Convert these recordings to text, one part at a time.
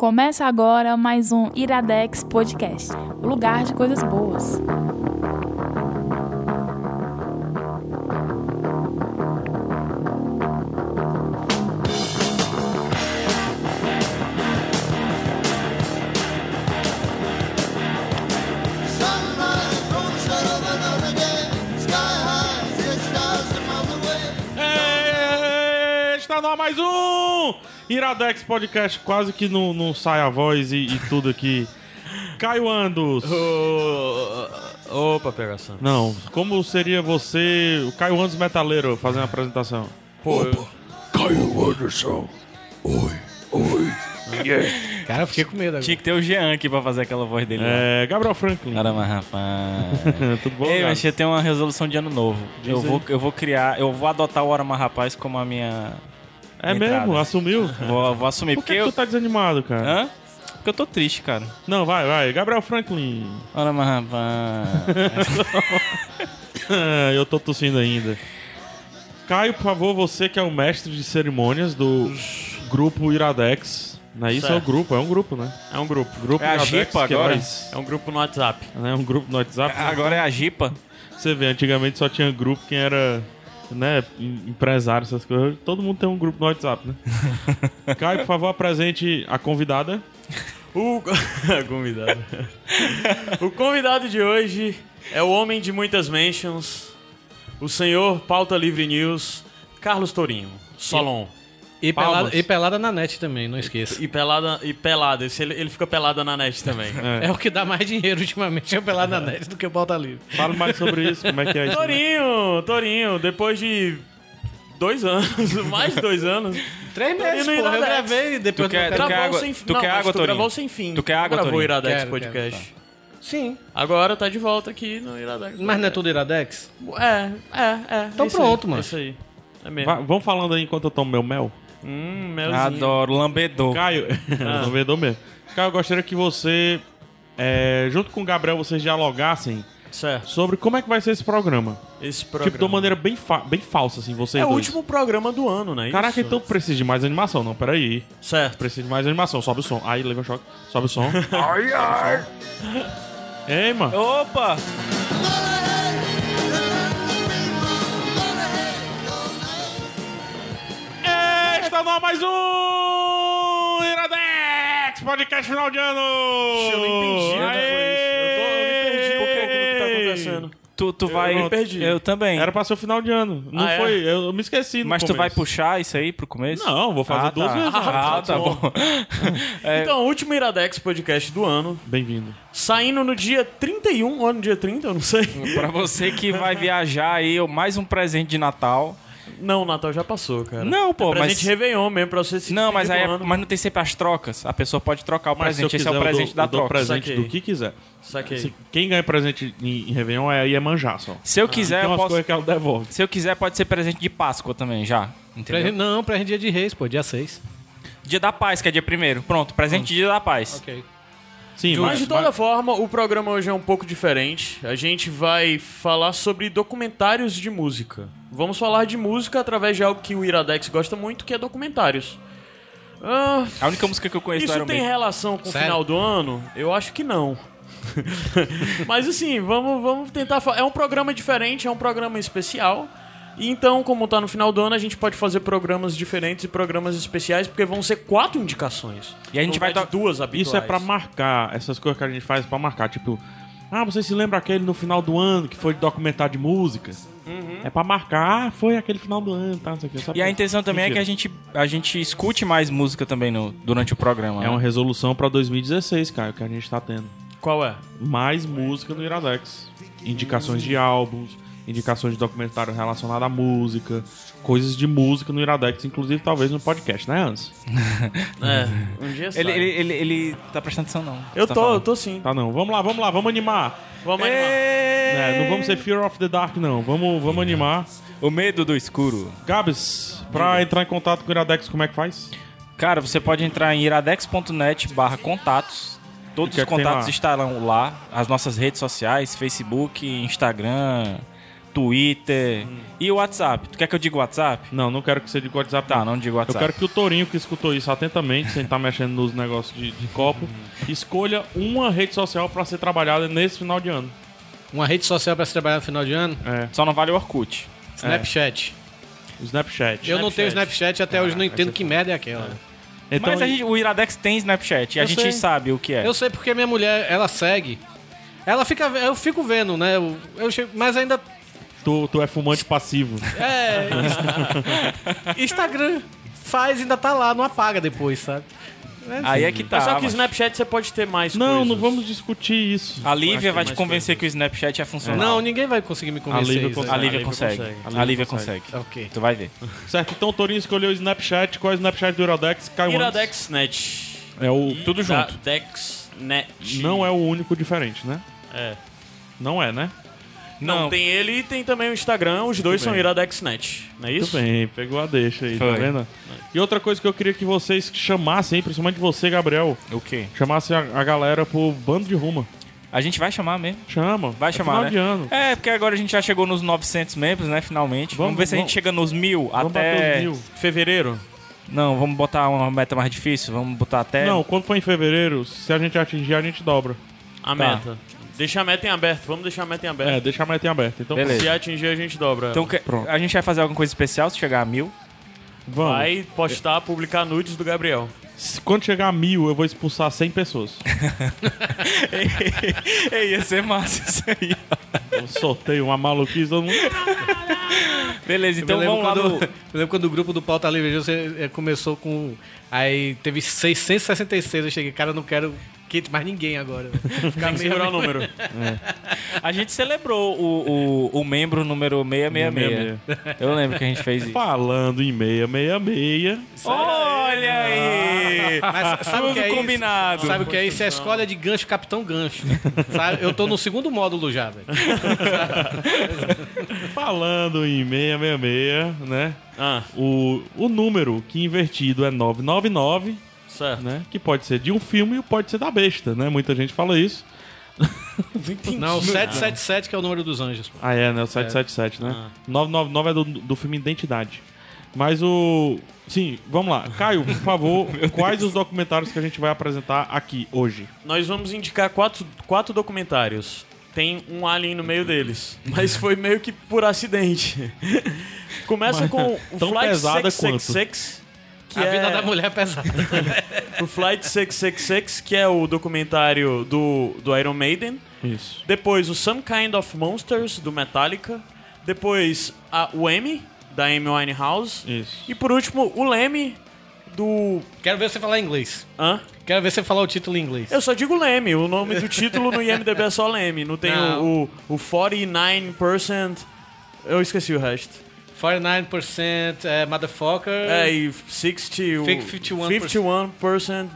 Começa agora mais um Iradex Podcast o lugar de coisas boas. Está no mais um Iradex Podcast, quase que não, não sai a voz e, e tudo aqui. Caio Andos. Opa, pegação. Não, como seria você, o Caio Andos metaleiro, fazendo a apresentação? Pô, eu- Caio Anderson. Oi, oi. Cara, eu fiquei com medo agora. tinha que ter o Jean aqui pra fazer aquela voz dele. lá. É, Gabriel Franklin. Caramba, rapaz. tudo bom? Ei, Gabi? mas eu tenho uma resolução de ano novo. Eu vou, eu vou criar, eu vou adotar o Orama Rapaz como a minha. É entrada. mesmo? Assumiu? Vou, vou assumir. Por que, porque que eu. tu tá desanimado, cara? Hã? Porque eu tô triste, cara. Não, vai, vai. Gabriel Franklin. Orama Rapaz. eu tô tossindo ainda. Caio, por favor, você que é o mestre de cerimônias do grupo Iradex. Não é isso? É o Certo. grupo, é um grupo, né? É um grupo. Grupo É a Jipa agora? É um grupo no WhatsApp. É um grupo no WhatsApp. Agora é a Jipa. Você vê, antigamente só tinha grupo quem era, né, em- empresário, essas coisas. Todo mundo tem um grupo no WhatsApp, né? Caio, por favor, apresente a convidada. O convidado. o convidado de hoje é o homem de muitas mentions, o senhor Pauta Livre News, Carlos Torinho. Solon. E pelada, e pelada na net também, não esqueça. E pelada e pelada. Esse ele, ele fica pelada na net também. É. o que dá mais dinheiro ultimamente, é o pelada na net do que o pauta livre. Fale mais sobre isso, como é que é isso. Torinho, Torinho, depois de dois anos, mais de dois anos, Três meses, porra. Eu gravei depois Tu quer- do tu quer gravou água- sem fim. tu Não, quer água, tu Torinho? gravou sem fim. Tu quer água, Gravou Torinho? Iradex Quero, Podcast. Sim. Agora tá de volta aqui no Iradex. Mas não é tudo Iradex? É, é, é. Então é pronto, aí, mano. É isso aí. É mesmo. Va- vamos falando aí enquanto eu tomo meu mel. Hum, melzinho. Adoro, lambedor. Caio, Ah. vendou mesmo. Caio, eu gostaria que você, é, junto com o Gabriel, vocês dialogassem Certo. sobre como é que vai ser esse programa. Esse programa. Tipo, de uma maneira bem, fa- bem falsa, assim, vocês É o dois. último programa do ano, né? Caraca, Isso. então precisa de mais animação. Não, peraí. Certo. Precisa de mais animação. Sobe o som. Aí, leva choque. Sobe o som. ai, ai. Ei, mano. Opa! Está no ar mais um Iradex Podcast final de ano. Eu não entendi o que foi isso. Eu, tô, eu me perdi um pouco no que tá acontecendo. Tu, tu vai. me perdi. Eu também. Era pra ser o final de ano. Não Ah, é? foi. Eu, eu me esqueci. no Mas tu vai puxar isso aí pro começo? Não, vou fazer Ah, duas tá. vezes. Ah, Ah, tá tá bom. É, Então, o último Iradex podcast do ano, Bem-vindo. saindo no dia 31 ou no dia 30, eu não sei. pra você que vai viajar aí, mais um presente de Natal. Não, o Natal já passou, cara. Não, pô, é presente mas- Réveillon mesmo, pra você se Não, mas aí é- mas não tem sempre as trocas. A pessoa pode trocar o Mas se eu presente. Esse é quiser, o eu presente dou, da eu troca. presente Saquei. do que quiser. Saquei. Quem ganha presente em, em Réveillon é a Iemanjá só. Se eu quiser, Tem eu posso. que ela devolve. Se eu quiser, pode ser presente de Páscoa também, já. Entendeu? Presente- não, presente dia de reis, pô, dia 6. Dia da Paz, que é dia primeiro. Pronto, presente de dia da Paz. Ok. Sim, Mas mas, de toda mas- forma, o programa hoje é um pouco diferente. A gente vai falar sobre documentários de música. Vamos falar de música através de algo que o Iradex gosta muito, que é documentários. Ah, A única música que eu conheço isso tem Maiden. relação com o Sério? final do ano? Eu acho que não. Mas assim, vamos, vamos tentar. É um programa diferente, é um programa especial. E então, como tá no final do ano, a gente pode fazer programas diferentes e programas especiais, porque vão ser quatro indicações. E a gente vai to- duas habituais. Isso é pra marcar, essas coisas que a gente faz pra marcar, tipo, ah, você se lembra aquele no final do ano que foi de documentário de música? Uhum. É pra marcar, ah, foi aquele final do ano, tá, não sei o que. só E a intenção também é que a gente, a gente escute mais música também no, durante o programa. É né? uma resolução pra 2016, cara, que a gente tá tendo. Qual é? Mais música no Iradex. Indicações de álbuns, indicações de documentário relacionado à música, coisas de música no Iradex, inclusive talvez no podcast, né, Hans? É, um dia. Ele, ele, ele, ele tá prestando atenção, não. Eu Tá tô, eu falando. tô sim. Tá não, vamos lá, vamos lá, vamos animar. Vamos animar. É, não vamos ser Fear of the Dark, não. Vamos, vamos animar. O medo do escuro. Gabs, pra entrar em contato com o Iradex, como é que faz? Cara, você pode entrar em iradex.net barra contatos. Todos é os tem contatos lá? estarão lá. As nossas redes sociais, Facebook, Instagram, Twitter e o WhatsApp. Tu quer que eu diga WhatsApp? Não, não quero que você diga WhatsApp. Tá, não digo o Eu WhatsApp. quero que o Torinho, que escutou isso atentamente, sem estar mexendo nos negócios de, de copo, escolha uma rede social pra ser trabalhada nesse final de ano. Uma rede social pra se trabalhar no final de ano? É, Só não vale o Orkut. Snapchat. o Snapchat. Eu não tenho Snapchat até hoje, não entendo que merda é aquela. Então, Mas a gente- o Iradex tem Snapchat e a gente sei. sabe o que é. Eu sei porque minha mulher, ela segue. Ela fica, eu fico vendo, né? Eu, eu chego- mas ainda tu, tu é fumante passivo. é Instagram faz ainda tá lá, não apaga depois, sabe? Aí é que tá. Mas só que o mas Snapchat você pode ter mais Não, coisas. não vamos discutir isso. A Lívia Acho vai te convencer que o Snapchat é funcional. Não, ninguém vai conseguir me convencer. Lívia isso, consegue. A né? Lívia consegue. A Lívia consegue. Ok. Tu vai ver. Certo, então o Torinho escolheu o Snapchat. Qual é o Snapchat do Iradex? Caiu antes. IradexNet. É o... Tudo junto. IradexNet. Não é o único diferente, né? É. Não é, né? Não, Não. tem ele e tem também o Instagram, os dois são. IradexNet. Não é isso? Muito bem, pegou a deixa aí, Foi. tá vendo? E outra coisa que eu queria que vocês chamassem, principalmente você, Gabriel, O quê? chamasse a, a galera pro bando de ruma. A gente vai chamar mesmo. Chama. Vai é chamar, final né? de ano. É, porque agora a gente já chegou nos 900 membros, né, finalmente. Vamos, Vamos- ver se a gente vamos- chega nos mil Vamos até... mil. Fevereiro? Não, vamos botar uma meta mais difícil. Vamos botar até... Não, quando for em fevereiro, se a gente atingir, a gente dobra. A Tá. meta. Deixa a meta em aberto. Vamos deixar a meta em aberto. É, deixa a meta em aberto. Então, Beleza. Se atingir, a gente dobra. Então que- Pronto. a gente vai fazer alguma coisa especial se chegar a mil. vamos. Vai postar, publicar nudes do Gabriel. Se- Quando chegar a mil, eu vou expulsar 100 pessoas. Ei, ia ser massa isso aí. Eu sorteio uma maluquice, todo mundo... Beleza, então eu, lembro vamos lá quando, no... eu lembro quando o grupo do Pauta Livre você eh, começou com. Aí teve 666. Eu cheguei, cara, eu não quero que mais ninguém agora. Ficar Tem que segurar o número. A gente celebrou o, o, o membro número 666. Eu lembro que a gente fez isso. Falando em 666... Olha aí! Mas sabe o que é Tudo isso? combinado. Sabe o que é isso? É a escolha de gancho, Capitão Gancho. Sabe? Eu tô no segundo módulo já, velho. Falando em 666, né? Ah, O, o número que invertido é 999, certo. né? Que pode ser de um filme e pode ser da besta, né? Muita gente fala isso. Não, o 777 que é o número dos anjos. pô. Ah, é, né? O 777, né? Ah. 999 é do, do filme Identidade. Mas o. Sim, vamos lá. Caio, por favor, quais os documentários que a gente vai apresentar aqui hoje? Nós vamos indicar quatro, quatro documentários. Tem um alien no meio deles. Mas foi meio que por acidente. Começa com o Flight pesada 666. Que a é vida da mulher é pesada. o Flight 666, que é o documentário do, do Iron Maiden. Isso. Depois o Some Kind of Monsters, do Metallica. Depois a, o M, da Amy Winehouse. Isso. E por último, o Leme, do... Quero ver você falar inglês. Hã? Quero ver você falar o título em inglês. Eu só digo Leme, o nome do título no IMDB é só Leme. Não tem Não. o, o, o 49%... Eu esqueci o resto. 49% é motherfucker. É, e 60... o- 51%. 51%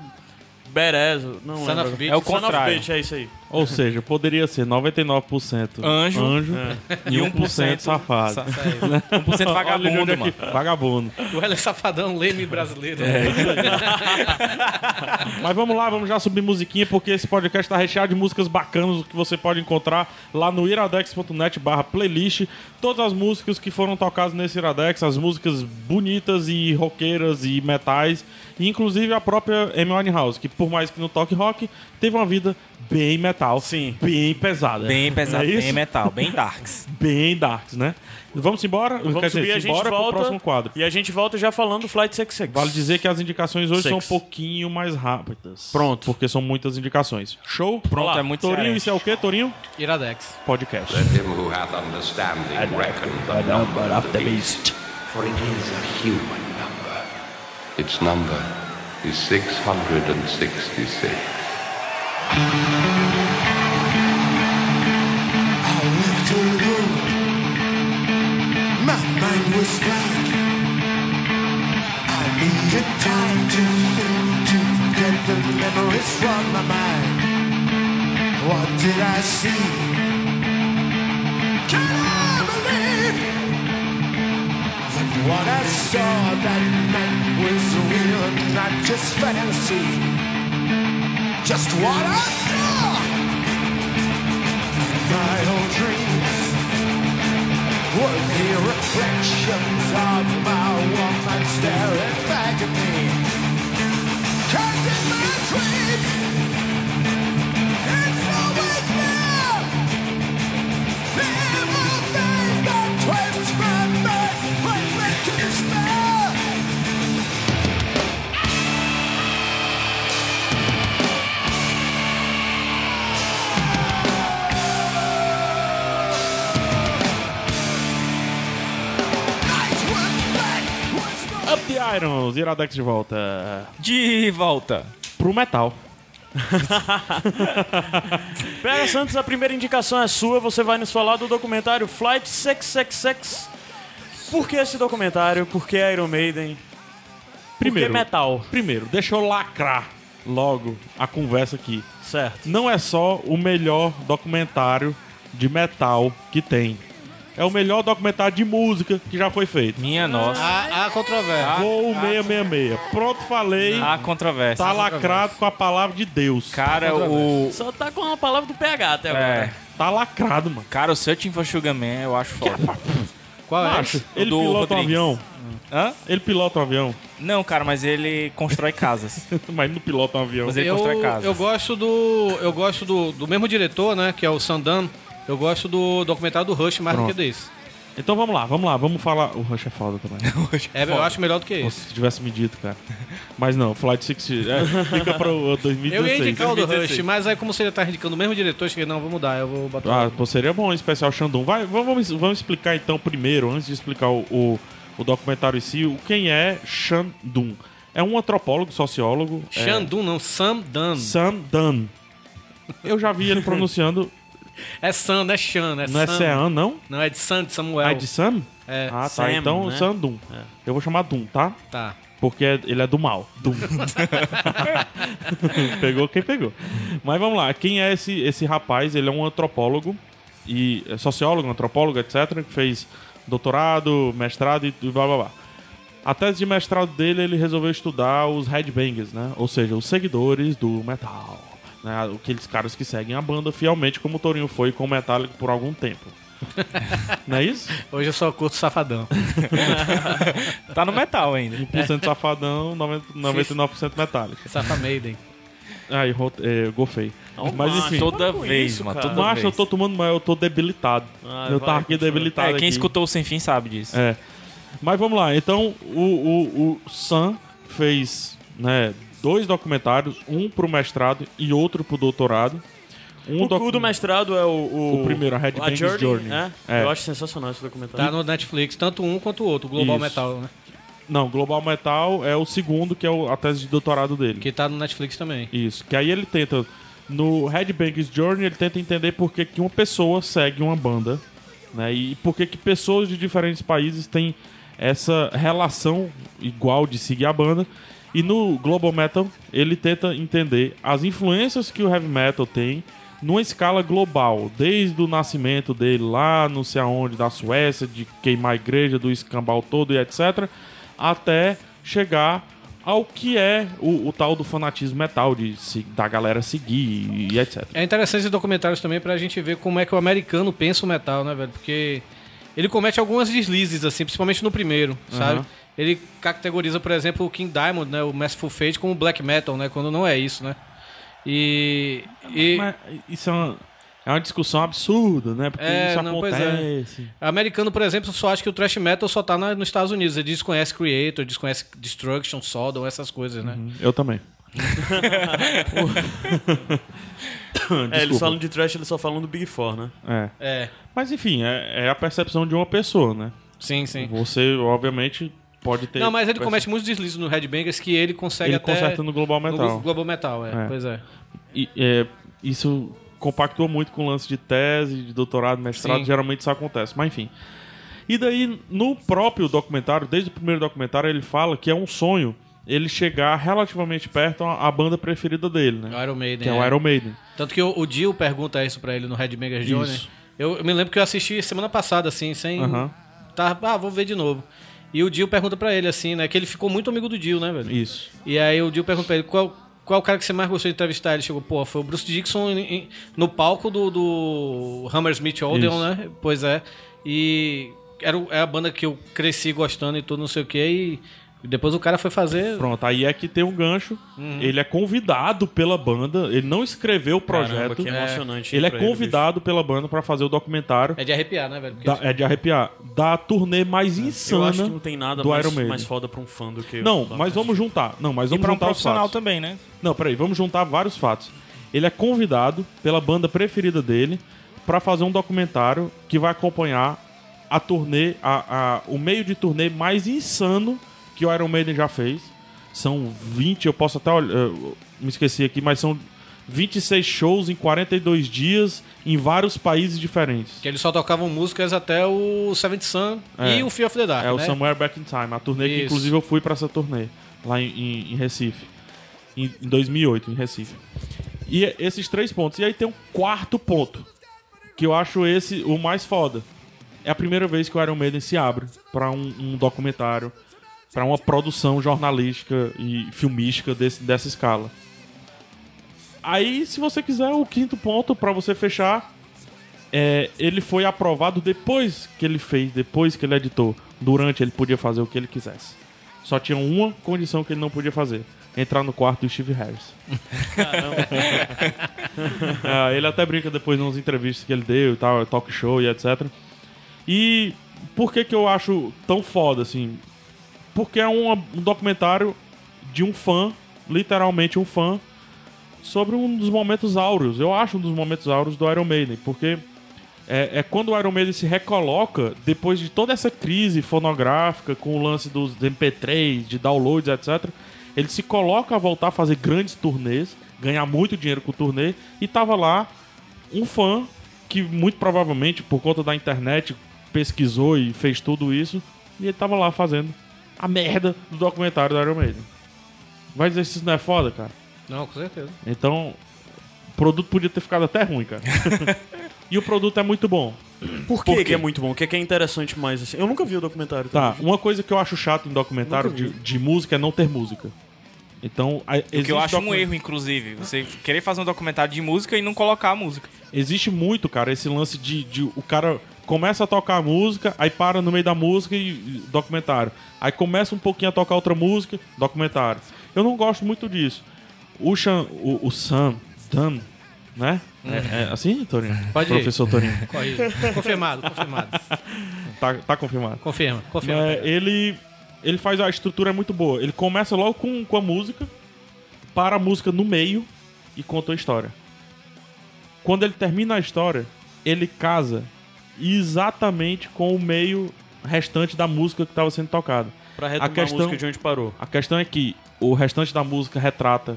badass. Não Son lembro. of bitch. É o Son of contrário. bitch, é isso aí. Ou seja, poderia ser 99% Anjo. e 1% safado. Sa- 1% vagabundo, Olha onde é mano. que- Vagabundo. O Hélio é safadão, leme brasileiro. É. Mas vamos lá, vamos já subir musiquinha, porque esse podcast tá recheado de músicas bacanas que você pode encontrar lá no iradex.net barra playlist. Todas as músicas que foram tocadas nesse Iradex, as músicas bonitas e roqueiras e metais, e inclusive a própria Amy Winehouse, que por mais que não toque rock, teve uma vida bem metal, Sim. bem pesada. Bem pesado, Não é bem metal, bem darks. Bem darks, né? Vamos embora? Vamos Quer dizer, subir, a gente simbora pro volta. próximo quadro. E a gente volta já falando do Flight 66. Vale dizer que as indicações hoje Six. são um pouquinho mais rápidas. Pronto. Porque são muitas indicações. Show? Pronto, Olá. é muito Torinho, cearense. isso é o quê, Torinho? Iradex. Podcast. Let him who hath understanding reckon the number of the beast. for it is a human number. Its number is 666. Just what I saw my old dreams. Were the reflections of my woman staring back at me. In my dreams, Irons, Iradex de volta. De volta. Pro metal. Pega Santos, a primeira indicação é sua. Você vai nos falar do documentário Flight 666. Por que esse documentário? Por que Iron Maiden? Primeiro, Por que metal? primeiro, deixa eu lacrar logo a conversa aqui. Certo. Não é só o melhor documentário de metal que tem. É o melhor documentário de música que já foi feito. Minha nossa. Há, há controvérsia. Voo 666. Pronto, falei. Há controvérsia. Tá lacrado com a palavra de Deus. Cara, o. Só tá com a palavra do PH até É. agora. Tá lacrado, mano. Cara, o Searching for Sugar Man eu acho foda. Qual é? Macho, ele do pilota um avião. Hã? Ele pilota um avião. Não, cara, mas ele constrói casas. Mas não pilota um avião. Mas ele Eu, constrói casas. eu gosto do. Eu gosto do, do mesmo diretor, né? Que é o Sandan. Eu gosto do documentário do Rush mais do Pronto. que desse. Então vamos lá, vamos lá. Vamos falar. O Rush é foda também. É, eu acho melhor do que esse. se tivesse me dito, cara. Mas não, Flight 60. É, fica pro 2016. Eu ia indicar o do 2016. Rush, mas aí como você já tá indicando o mesmo diretor, eu cheguei, não, vou mudar, eu vou botar. Ah, pô, seria bom especial Xandun. Vai, vamos, vamos explicar então primeiro, antes de explicar o, o, o documentário em si, o quem é Xandun. É um antropólogo, sociólogo. é, Xandun, não, Sam Dan. Sam Dan. Eu já vi ele pronunciando. É Sam, não é Xan, é não é Sam. Sean, não? Não, é de Sam, de Samuel. Ah, é de Sam? É, Ah, tá. Sam, então, né? Sandun. Eu vou chamar Dum, tá? tá. Porque ele é do mal. Dum. pegou quem pegou. Mas vamos lá. Quem é esse, esse rapaz? Ele é um antropólogo e é sociólogo, antropólogo, etc. Que fez doutorado, mestrado e, e blá blá blá. A tese de mestrado dele, ele resolveu estudar os headbangers, né? Ou seja, os seguidores do metal. Né? Aqueles caras que seguem a banda fielmente, como o Torinho foi com o Metallica por algum tempo. Não é isso? Hoje eu só curto Safadão. Tá no metal ainda. 1% safadão, 90 99% Metallica. Safa Maiden. Aí, é, gofei. Não, Mas macho, enfim. Toda vez, isso, mano, toda Macho, eu vez. tô tomando, mas eu tô debilitado. Ah, eu vai, tava aqui debilitado. É, quem aqui. escutou o Sem Fim sabe disso. É. Mas vamos lá. Então, o, o, o Sam fez né, dois documentários, um pro mestrado e outro pro doutorado. Um O docu- cu do mestrado é o... O, O primeiro, a Headbangers Journey. Journey. né? É. Eu acho sensacional esse documentário. Tá no Netflix, tanto um quanto o outro, o Global Isso. Metal, né? Não, Global Metal é o segundo, que é o- a tese de doutorado dele. Que tá no Netflix também. Isso. Que aí ele tenta. No Headbangers Journey, ele tenta entender por que, que uma pessoa segue uma banda. Né? E por que, que pessoas de diferentes países têm essa relação igual de seguir a banda. E no Global Metal, ele tenta entender as influências que o heavy metal tem numa escala global, desde o nascimento dele lá, não sei aonde, da Suécia, de queimar a igreja, do escambau todo e etc., até chegar ao que é o, o tal do fanatismo metal, de se- da galera seguir e etc. É interessante esses documentários também pra gente ver como é que o americano pensa o metal, né, velho? Porque ele comete algumas deslizes, assim, principalmente no primeiro, sabe? Ele categoriza, por exemplo, o King Diamond, né, o Merciful Fate, como black metal, né? Quando não é isso, né? E... e Mas isso é uma, é uma discussão absurda, né? Porque É, isso não, pois é. acontece. americano, por exemplo, só acha que o thrash metal só tá na- nos Estados Unidos. Ele desconhece Creator, desconhece Destruction, Sodom, essas coisas, né? Eu também. É, eles falam de trash, eles só falam do Big Four, né? É. É, Mas enfim, é, é a percepção de uma pessoa, né? sim, sim. Você, obviamente, pode ter. Não, mas ele comete muitos deslizes no Headbangers que ele consegue Ele até... conserta no Global no Metal. Global Metal, é. É. Pois é. E, é, isso compactua muito com o lance de tese, de doutorado, mestrado, Sim. geralmente isso acontece. Mas enfim. E daí, no próprio documentário, desde o primeiro documentário, ele fala que é um sonho ele chegar relativamente perto à banda preferida dele, né? O Iron Maiden. Que é o Iron Maiden. Tanto que o, o Dio pergunta isso pra ele no Headbangers Journey. Isso. Eu, eu me lembro que eu assisti semana passada, assim, sem... Aham. Tá, ah, vou ver de novo. E o Dio pergunta pra ele, assim, né? Que ele ficou muito amigo do Dio, né, velho? Isso. E aí o Dio pergunta pra ele qual, qual o cara que você mais gostou de entrevistar. Ele chegou, pô, foi o Bruce Dixon em- em- no palco do, do Hammersmith Odeon, Isso. né? Pois é. E era o- é a banda que eu cresci gostando e tudo, não sei o que, e depois o cara foi fazer. Pronto, aí é que tem um gancho. Uhum. Ele é convidado pela banda, ele não escreveu o projeto. Caramba, que emocionante. Ele é convidado pela banda pra fazer o documentário. É de arrepiar, né, velho? Da- é de arrepiar. Da turnê mais bicho. insana Eu acho que não tem nada do mais, Iron Maiden. mais foda pra um fã do que... Não, mas vamos juntar. Não, mas E vamos pra um juntar os profissional fatos. também, né? Não, peraí, vamos juntar vários fatos. Ele é convidado pela banda preferida dele pra fazer um documentário que vai acompanhar a turnê, a, a- o meio de turnê mais insano que o Iron Maiden já fez. São 20, eu posso até olhar, eu me esqueci aqui, mas são 26 shows em 42 dias em vários países diferentes. Que eles só tocavam músicas até o Seventh Sun É. e o Fear of the Dark, É o né? Somewhere Back in Time, a turnê que Isso. inclusive eu fui pra essa turnê lá em, em- em Recife, em, em 2008, em Recife. E é- esses três pontos. E aí tem um quarto ponto, que eu acho esse o mais foda. É a primeira vez que o Iron Maiden se abre pra um, um documentário, pra uma produção jornalística e filmística desse, dessa escala. Aí, se você quiser, o quinto ponto pra você fechar é, ele foi aprovado depois que ele fez, depois que ele editou. Durante ele podia fazer o que ele quisesse. Só tinha uma condição que ele não podia fazer: entrar no quarto do Steve Harris. Ah, ele até brinca depois nas entrevistas que ele deu e tal, talk show e etc. E por que que eu acho tão foda assim? Porque é um, um documentário de um fã, literalmente um fã, sobre um dos momentos áureos. Eu acho um dos momentos áureos do Iron Maiden, porque é, é quando o Iron Maiden se recoloca depois de toda essa crise fonográfica com o lance dos MP3, de downloads, etc. Ele se coloca a voltar a fazer grandes turnês, ganhar muito dinheiro com o turnê, e tava lá um fã que muito provavelmente por conta da internet pesquisou e fez tudo isso, e ele tava lá fazendo a merda do documentário do Iron Maiden. Vai dizer se isso não é foda, cara? Não, com certeza. Então, o produto podia ter ficado até ruim, cara. e o produto é muito bom. Por, que, é muito bom? O que, que é interessante mais assim? Eu nunca vi o documentário. Tá, uma coisa que eu acho chato em documentário de, de música é não ter música. Então, a- O que existe eu acho um erro, inclusive. Você querer fazer um documentário de música e não colocar a música. Existe muito, cara, esse lance de, de o cara começa a tocar a música, aí para no meio da música e documentário. Aí começa um pouquinho a tocar outra música, documentário. Eu não gosto muito disso. O Sean, o, o Sam, Dan, né? É, é assim, Torinho? Pode ir. Professor Torinho. Confirmado, confirmado. Tá, tá confirmado. Confirma, confirma. É, ele, ele faz a estrutura é muito boa. Ele começa logo com, com a música, para a música no meio e conta a história. Quando ele termina a história, ele casa exatamente com o meio restante da música que estava sendo tocada. Pra retomar a, questão- música de onde parou. A questão é que o restante da música retrata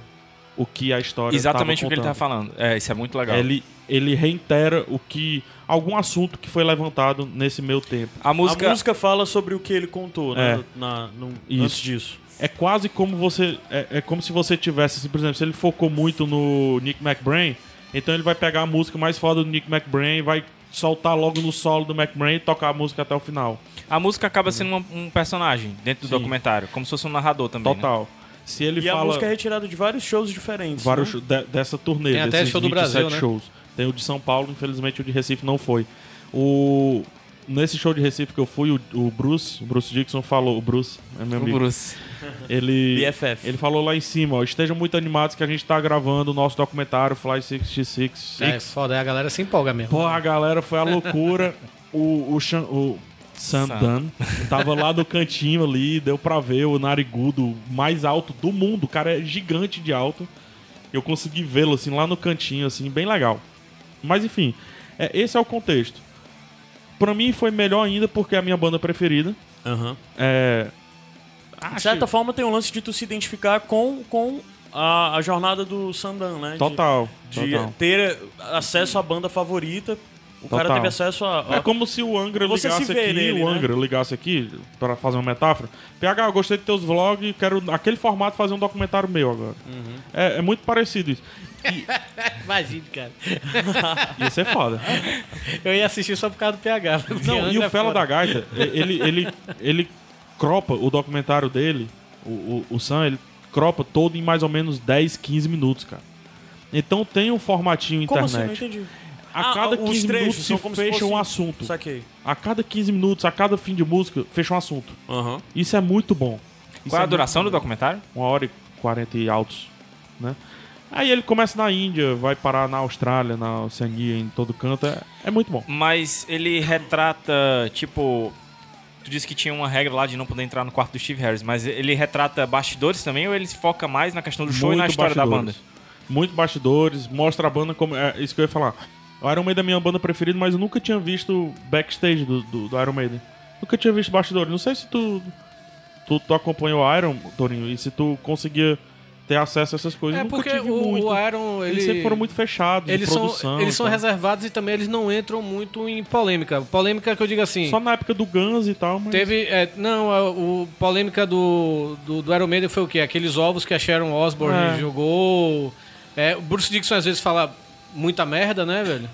o que a história Exatamente o que ele tá falando. É, isso é muito legal. Ele, ele reitera o que algum assunto que foi levantado nesse meio tempo. A música. A música fala sobre o que ele contou, né? É. Na, no- Isso. antes disso. É quase como você. É, é como se você tivesse, assim, por exemplo, se ele focou muito no Nick McBrain, então ele vai pegar a música mais foda do Nick McBrain, vai soltar logo no solo do McBrain e tocar a música até o final. A música acaba sendo uma- um personagem dentro do Sim. documentário, como se fosse um narrador também. né? Total. Se ele E a fala música é retirada de vários shows diferentes. vários né? de- dessa turnê, Tem até show do 27 Brasil, né? shows. Tem o de São Paulo, infelizmente o de Recife não foi. O nesse show de Recife que eu fui, o, o Bruce, o Bruce Dixon falou, o Bruce, é meu O amigo. Bruce. Ele BFF. Ele falou lá em cima, ó, estejam muito animados que a gente tá gravando o nosso documentário Fly 66. É foda, aí a galera se empolga mesmo. Pô, a galera foi a loucura. o, o, Chan- o Sandan tava lá no cantinho ali, deu pra ver o narigudo mais alto do mundo. O cara é gigante de alto. Eu consegui vê-lo assim lá no cantinho, assim, bem legal. Mas enfim, é, esse é o contexto. Pra mim foi melhor ainda porque é a minha banda preferida. Aham. É. De certa forma, tem um lance de tu se identificar com, com a, a jornada do Sandan, né? De- Total. De, total. ter acesso à banda favorita. O cara Total. teve acesso a. a- É como se o Angra Você ligasse se vê aqui, nele, o né? Angra ligasse aqui, para fazer uma metáfora. PH, eu gostei de teus vlogs, quero naquele formato fazer um documentário meu agora. Uhum. É, é muito parecido isso. Imagina, cara. Ia ser foda. Eu ia assistir só por causa do PH. Não, e o é Fela foda. da Gaita, ele, ele, ele cropa o documentário dele, o, o, o Sam, ele cropa todo em mais ou menos 10, 15 minutos, cara. Então tem um formatinho Como assim? Não internet. entendi. a Ah, cada os 15 trechos minutos se como se fecha fosse- um assunto. Saquei. A cada 15 minutos, a cada fim de música, fecha um assunto. Aham. Isso é muito bom. Isso Qual é a muito duração do bom. documentário? Uma hora e 40 e altos, né? Aí ele começa na Índia, vai parar na Austrália, na Oceania, em todo canto. É, é muito bom. Mas ele retrata, tipo. Tu disse que tinha uma regra lá de não poder entrar no quarto do Steve Harris, mas ele retrata bastidores também ou ele se foca mais na questão do show e na Muito história da banda? bastidores. Muito bastidores, mostra a banda como. É isso que eu ia falar. O Iron Maiden é minha banda preferida, mas eu nunca tinha visto backstage do, do, do Iron Maiden. Nunca tinha visto bastidores. Não sei se tu. Tu, tu acompanhou o Iron, Torinho, e se tu conseguia ter acesso a essas coisas. É Eu nunca porque tive o, muito. o Iron, ele... Eles sempre foram muito fechados, Eles são, eles são tal. reservados e também eles não entram muito em polêmica. Polêmica que eu digo assim. Só na época do Guns e tal, mas. Teve. é, não, a- o polêmica do, do, do Iron Maiden foi o quê? Aqueles ovos que a Sharon Osbourne É. jogou. É, o Bruce Dixon às vezes fala muita merda, né, velho?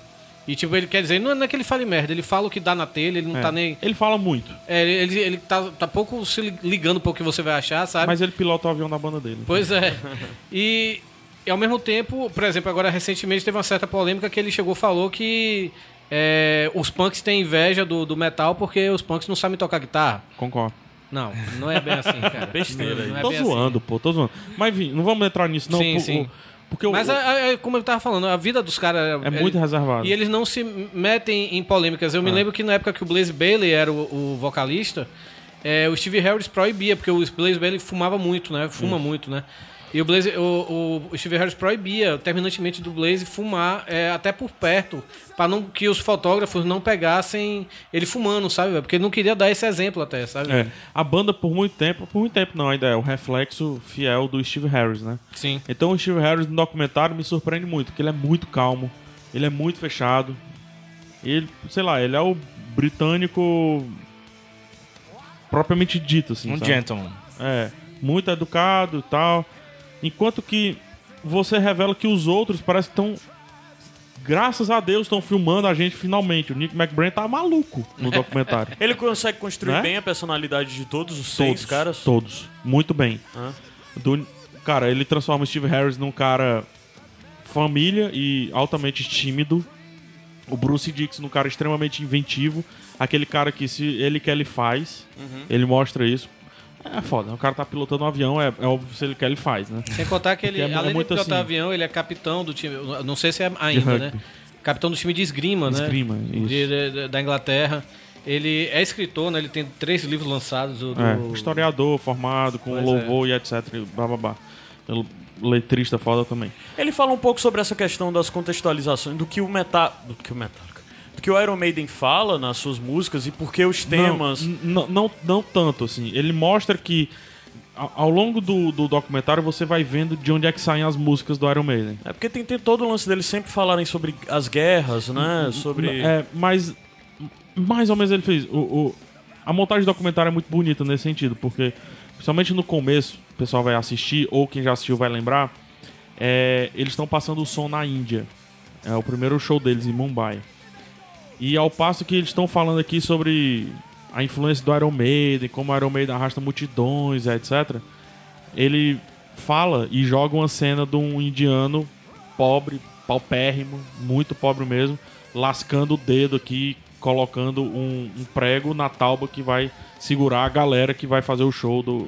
E tipo, ele quer dizer, não é não é que ele fale merda, ele fala o que dá na telha, ele não É. tá nem. Ele fala muito, É, ele, ele, ele tá, tá pouco se ligando pro que você vai achar, sabe? mas ele pilota o avião da banda dele. Pois é. E, e ao mesmo tempo, por exemplo, agora recentemente teve uma certa polêmica que ele chegou e falou que é, os punks têm inveja do, do metal porque os punks não sabem tocar guitarra. Concordo. Não, não é bem assim, cara. Besteira Não é tô bem zoando, pô, tô zoando. Mas enfim, não vamos entrar nisso, não. Sim, por- sim. o- Porque Mas, o- é, é, como eu tava falando, a vida dos caras... é muito reservado. E eles não se metem em polêmicas. Eu me Ah. lembro que na época que o Blaze Bailey era o, o vocalista, é, o Steve Harris proibia, porque o Blaze Bailey fumava muito, né? Fuma muito, né? E o, Blaze, o, o- Steve Harris proibia terminantemente do Blaze fumar é, até por perto, para não que os fotógrafos não pegassem ele fumando, sabe? Porque ele não queria dar esse exemplo até, sabe? É, a banda por muito tempo, por muito tempo não, ainda é o reflexo fiel do Steve Harris, né? Sim. Então o Steve Harris no documentário me surpreende muito, porque ele é muito calmo, ele é muito fechado. Ele, sei lá, ele é o britânico propriamente dito, assim, Um sabe? gentleman. É, muito educado e tal. Enquanto que você revela que os outros parece que estão. Graças a Deus estão filmando a gente finalmente. O Nick McBrain tá maluco no documentário. Ele consegue construir Né? bem a personalidade de todos os todos, seis caras? Todos. Muito bem. Ah. Do- cara, ele transforma o Steve Harris num cara família e altamente tímido. O Bruce Dix num cara extremamente inventivo. Aquele cara que se ele quer, ele faz. Uhum. Ele mostra isso. É foda. O cara tá pilotando um avião, é, é óbvio que se ele quer, ele faz, né? Sem contar que ele, é- é além de muito pilotar assim. avião, ele é capitão do time. Não sei se é ainda, né? Capitão do time de esgrima, né? Esgrima, isso. De- de- da Inglaterra. Ele é escritor, né? Ele tem três livros lançados. O, do... É, historiador formado, com Pois louvor e etc. Blá, blá, blá. Ele- Letrista foda também. Ele fala um pouco sobre essa questão das contextualizações, do que o Metal... Do que o Metallica... Que o Iron Maiden fala nas suas músicas e por que os temas... Não, n- não, não tanto, assim. Ele mostra que ao, ao longo do, do documentário você vai vendo de onde é que saem as músicas do Iron Maiden. É porque tem, tem todo o lance deles sempre falarem sobre as guerras, né? Sobre... É, mas mais ou menos ele fez. O, o- a montagem do documentário é muito bonita nesse sentido, porque principalmente no começo, o pessoal vai assistir, ou quem já assistiu vai lembrar, é, eles estão passando o som na Índia. É o primeiro show deles em Mumbai. E ao passo que eles estão falando aqui sobre a influência do Iron Maiden, como o Iron Maiden arrasta multidões, etc. Ele fala e joga uma cena de um indiano pobre, paupérrimo, muito pobre mesmo, lascando o dedo aqui, colocando um, um prego na tauba que vai segurar a galera que vai fazer o show do.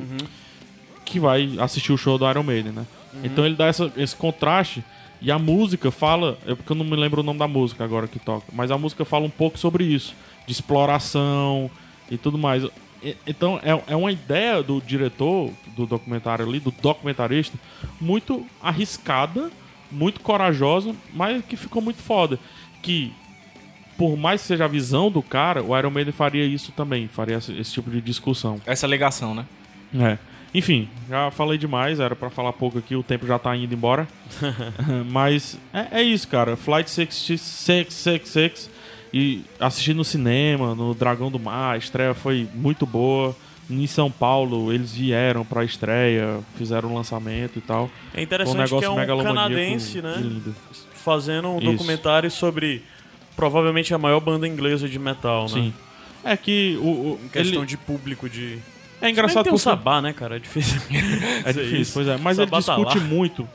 que vai assistir o show do Iron Maiden, né? Então ele dá essa- esse contraste e a música fala. É porque eu não me lembro o nome da música agora que toca, mas a música fala um pouco sobre isso, de exploração e tudo mais. E- Então é, é uma ideia do diretor do documentário ali, do documentarista, muito arriscada, muito corajosa, mas que ficou muito foda. Que por mais que seja a visão do cara, o Iron Maiden faria isso também, faria esse, esse tipo de discussão. Essa ligação, né? É. Enfim, já falei demais, era pra falar pouco aqui, o tempo já tá indo embora. Mas é, é isso, cara. Flight 6666 e assisti no cinema, no Dragão do Mar, a estreia foi muito boa. Em São Paulo, eles vieram pra estreia, fizeram o lançamento e tal. É Foi um interessante que é um canadense, né? lindo. Fazendo um Isso. documentário sobre provavelmente a maior banda inglesa de metal, né? Sim. É que o, o Em questão ele, de público, de... é engraçado tem porque sabá, né, cara? É difícil. É difícil, pois é. Mas ele Sabá tá discute lá. muito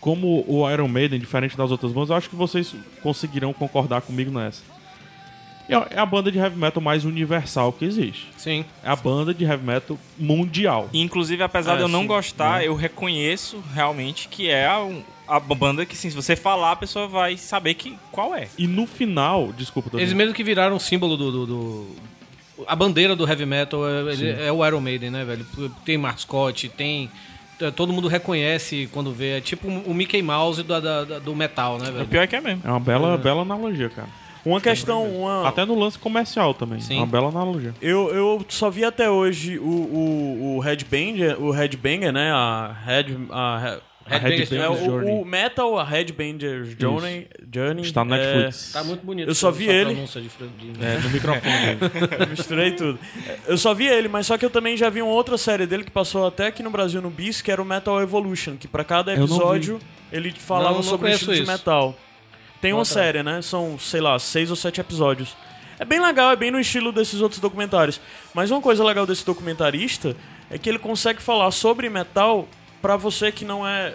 como o Iron Maiden, diferente das outras bandas, eu acho que vocês conseguirão concordar comigo nessa. É é a banda de heavy metal mais universal que existe. Sim. É a banda de heavy metal mundial. Inclusive, apesar É, de eu não sim. gostar, eu reconheço realmente que é a, a banda que, sim, se você falar, a pessoa vai saber que, qual é. E no final, desculpa. Eles mesmo que viraram o símbolo do. do- do- a bandeira do heavy metal é, ele- é o Iron Maiden, né, velho? Tem mascote, tem. Todo mundo reconhece quando vê. É tipo o Mickey Mouse da- da- do metal, né, O velho? pior é que é mesmo. É uma bela, bela analogia, cara. Uma questão, uma, Até no lance comercial também. Sim. É uma bela analogia. Eu, eu só vi até hoje o, o, o Headbanger, o Headbanger, né? A Head. A, A Headbangers é, Headbangers o, Journey. o Metal, a Headbanger Journey. Journey Está no é, Netflix. Tá muito bonito. Eu só vi ele. de É, no microfone dele. Misturei tudo. Eu só vi ele, mas só que eu também já vi uma outra série dele que passou até aqui no Brasil no Bis, que era o Metal Evolution, que pra cada episódio ele falava Não, não sobre o estilo de metal. Tem uma série, né? São, sei lá, seis ou sete episódios. É bem legal, é bem no estilo desses outros documentários. Mas uma coisa legal desse documentarista é que ele consegue falar sobre metal pra você que não é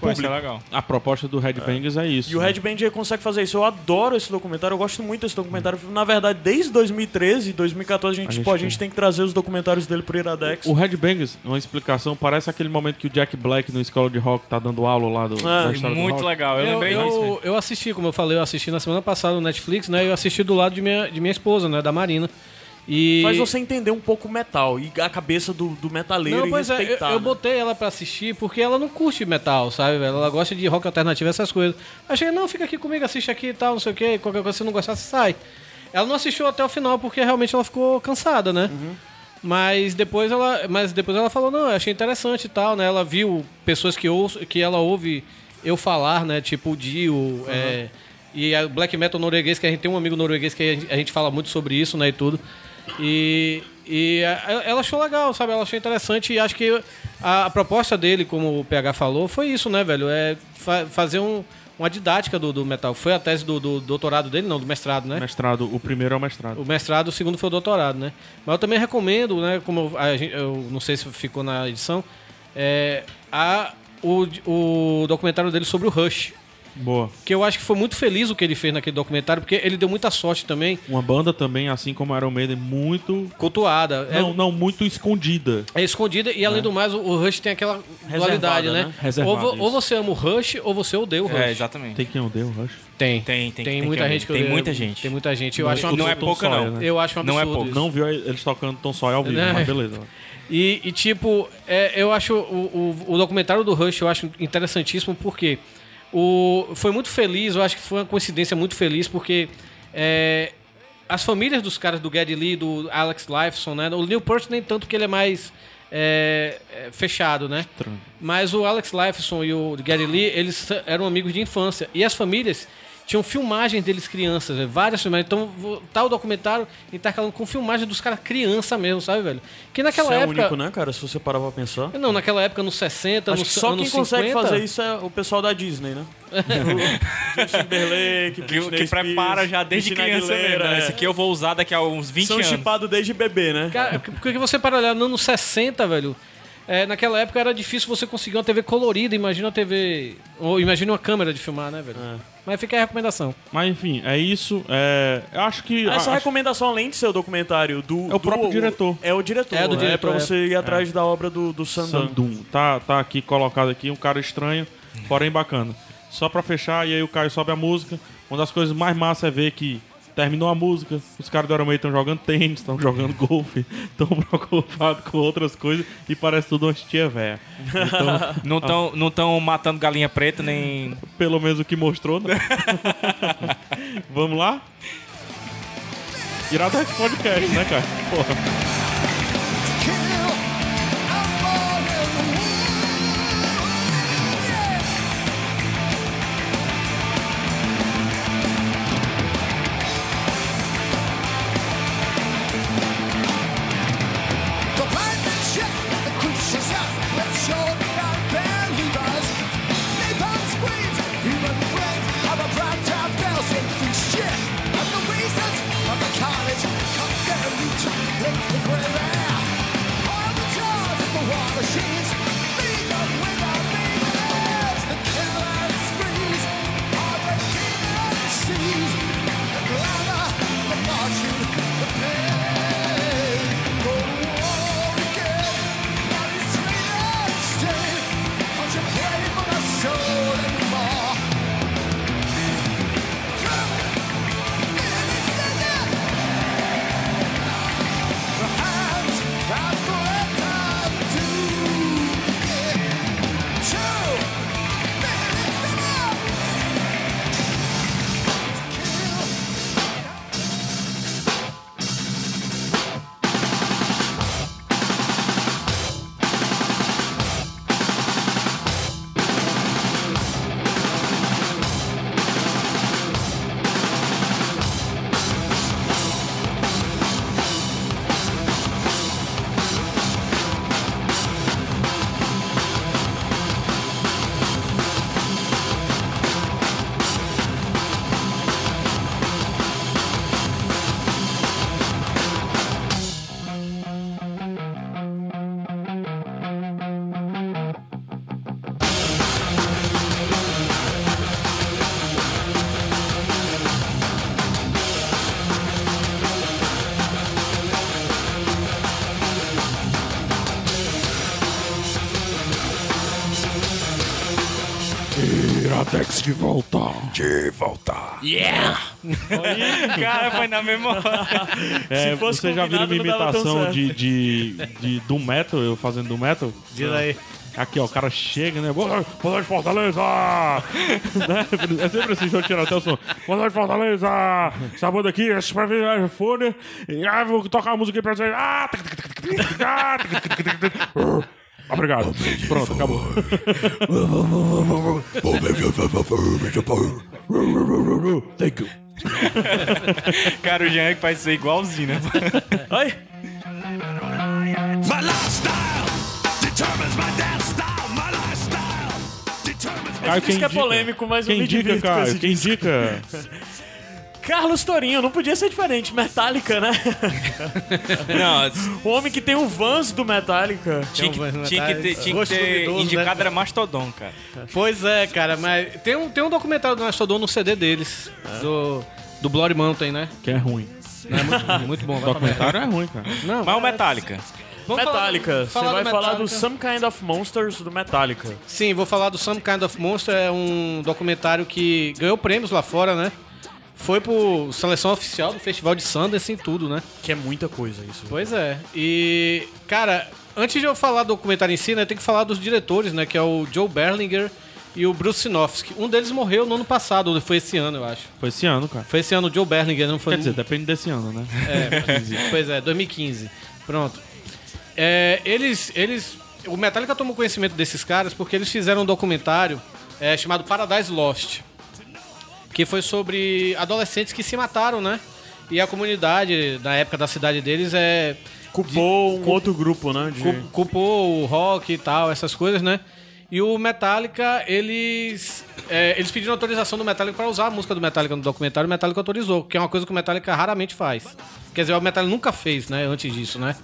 Pô, isso é público. legal. A proposta do Headbangers é isso. E o né? Headbanger consegue fazer isso. Eu adoro esse documentário, eu gosto muito desse documentário. Na verdade, desde 2013, 2014, a gente, A gente pô, a tem. gente tem que trazer os documentários dele pro Iradex. O Headbangers, uma explicação, parece aquele momento que o Jack Black no Escola de Rock tá dando aula lá do, história do Muito rock. legal. Eu, Eu, lembrei disso. eu, eu assisti, como eu falei, eu assisti na semana passada no Netflix, né? Eu assisti do lado de minha, de minha esposa, né? Da Marina. E... Faz você entender um pouco o metal e a cabeça do, do metaleiro Não, e pois é, eu, respeitar. eu né? botei ela pra assistir porque ela não curte metal, sabe, velho? Ela gosta de rock alternativo, essas coisas. Achei, não, fica aqui comigo, assiste aqui e tal, não sei o que, qualquer coisa, se não gostar, você sai. Ela não assistiu até o final porque realmente ela ficou cansada, né? Mas depois ela, mas depois ela falou, não, eu achei interessante e tal, né? Ela viu pessoas que, ouço, que ela ouve eu falar, né? Tipo o Dio, é, e a black metal norueguês, que a gente tem um amigo norueguês que a gente, a gente fala muito sobre isso, né? E tudo. E, e a- ela achou legal, sabe? Ela achou interessante e acho que a, a proposta dele, como o PH falou, foi isso, né, velho? É fa- fazer um- uma didática do, do metal. Foi a tese do, do doutorado dele, não, do mestrado, né? Mestrado, o primeiro é o mestrado. O mestrado, o segundo foi o doutorado, né? Mas eu também recomendo, né? Como eu, a eu não sei se ficou na edição, é, a, o, o documentário dele sobre o Rush. Boa. Que eu acho que foi muito feliz o que ele fez naquele documentário, porque ele deu muita sorte também, Uma banda também, assim como a Iron Maiden, muito... cultuada. É- Não, não, muito escondida. É escondida e além do mais o, Rush tem aquela dualidade, né? né? Reservado, Ou, vo- ou você ama o Rush ou você odeia o Rush. É, exatamente. Tem quem odeia o Rush? Tem. Tem, tem, tem muita que gente que Tem odeia- muita gente. Tem muita gente. Eu acho um Não é pouca, não. né? Eu acho um Não é pouco. isso. Não viu eles tocando Tom Sawyer ao vivo, É. mas beleza. E, e, tipo, é, eu acho o, o, o documentário do Rush eu acho interessantíssimo porque o, foi muito feliz, eu acho que foi uma coincidência muito feliz porque é, as famílias dos caras do Geddy Lee, do Alex Lifeson, né? O Neil Peart nem tanto que ele é mais é, é, fechado, né? Mas o Alex Lifeson e o Gary Lee, eles eram amigos de infância. E as famílias tinham filmagens deles crianças, velho, várias filmagens. Então, vo- tá o documentário intercalando com filmagem dos caras criança mesmo, sabe, velho? Que naquela Isso é época... único, né, cara? Se você parar pra pensar. Não, naquela época, nos 60, Acho nos que só anos quem consegue 50, fazer isso é o pessoal da Disney, né? Justin Timberlake, Que, que Spears, prepara já desde Christina criança mesmo. Aguilera, né? é. Esse aqui eu vou usar daqui a uns 20 São anos. chipados desde bebê, né? Cara, porque você para olhar nos anos 60, velho. É, naquela época era difícil você conseguir uma TV colorida, imagina uma TV. Ou imagina uma câmera de filmar, né, velho? Mas fica aí a recomendação. Mas enfim, é isso. É, eu acho que. Essa acho- recomendação, além de ser o documentário do. É o próprio do- diretor. É o diretor. É do né? diretor, pra é. você ir atrás da obra do, do Sandon. Sandum. Tá, tá aqui colocado aqui, um cara estranho, porém bacana. Só pra fechar, e aí o Caio sobe a música. Uma das coisas mais massas é ver que terminou a música, os caras do Maiden estão jogando tênis, estão jogando golfe, estão preocupados com outras coisas e parece tudo uma tia velha. Então, Não estão não tão matando galinha preta, nem. pelo menos o que mostrou, né? Vamos lá? Iradex Podcast, né, cara? Porra. De volta. De volta. Cara, foi na mesma hora. É, Se fosse vocês já dava tão imitação de, de, de, do metal, eu fazendo do metal? Diz aí. Aqui, ó, o cara chega, né? Boa noite, Fortaleza! né? É sempre assim, deixa eu tirar até o som. Boa noite, Fortaleza! Essa banda aqui, esse pra ver é fone. E ah, vou tocar uma música aí pra vocês. Ah, Obrigado. Pronto, acabou. Thank you. Cara, o Jean é que faz isso aí igualzinho, né? Oi? My lifestyle determines my dance style. My lifestyle determines my Caio, Isso que é polêmico, mas eu Quem me indica, divirto com Caio? esse Quem disco. indica? Carlos Torinho, não podia ser diferente. Metallica, né? Não, o homem que tem o Vans do Metallica. tinha que, Então, tinha que ter, tinha que gosto ter duvidoso, indicado né? era Mastodon, cara. Pois é, cara, mas tem um, tem um documentário do Mastodon no CD deles, do, do Bloody Mountain, né? Que é ruim. É muito, muito bom. O vai pra documentário é ruim, cara. Não, Mas o Metallica. vamos falar do- Metallica. Você falar vai falar do Metallica. Some Kind of Monsters do Metallica. Sim, vou falar do Some Kind of Monster, é um documentário que ganhou prêmios lá fora, né? Foi por seleção oficial do Festival de Sundance e tudo, né? Que é muita coisa isso. Pois é. E, cara, antes de eu falar do documentário em si, né, tem que falar dos diretores, né, que é o Joe Berlinger e o Bruce Sinofsky. Um deles morreu no ano passado, ou foi esse ano, eu acho. Foi esse ano, cara. Foi esse ano o Joe Berlinger, não foi Quer dizer, depende desse ano, né? É, pois é, 2015. Pronto. É, eles, eles. O Metallica tomou conhecimento desses caras porque eles fizeram um documentário é, chamado Paradise Lost. Que foi sobre adolescentes que se mataram, né? E a comunidade, na época da cidade deles, é. Culpou um outro grupo, né? de- cu- culpou o rock e tal, essas coisas, né? E o Metallica, eles. é, eles pediram autorização do Metallica para usar a música do Metallica no documentário, o Metallica autorizou, que é uma coisa que o Metallica raramente faz. Quer dizer, o Metallica nunca fez, né? Antes disso, né?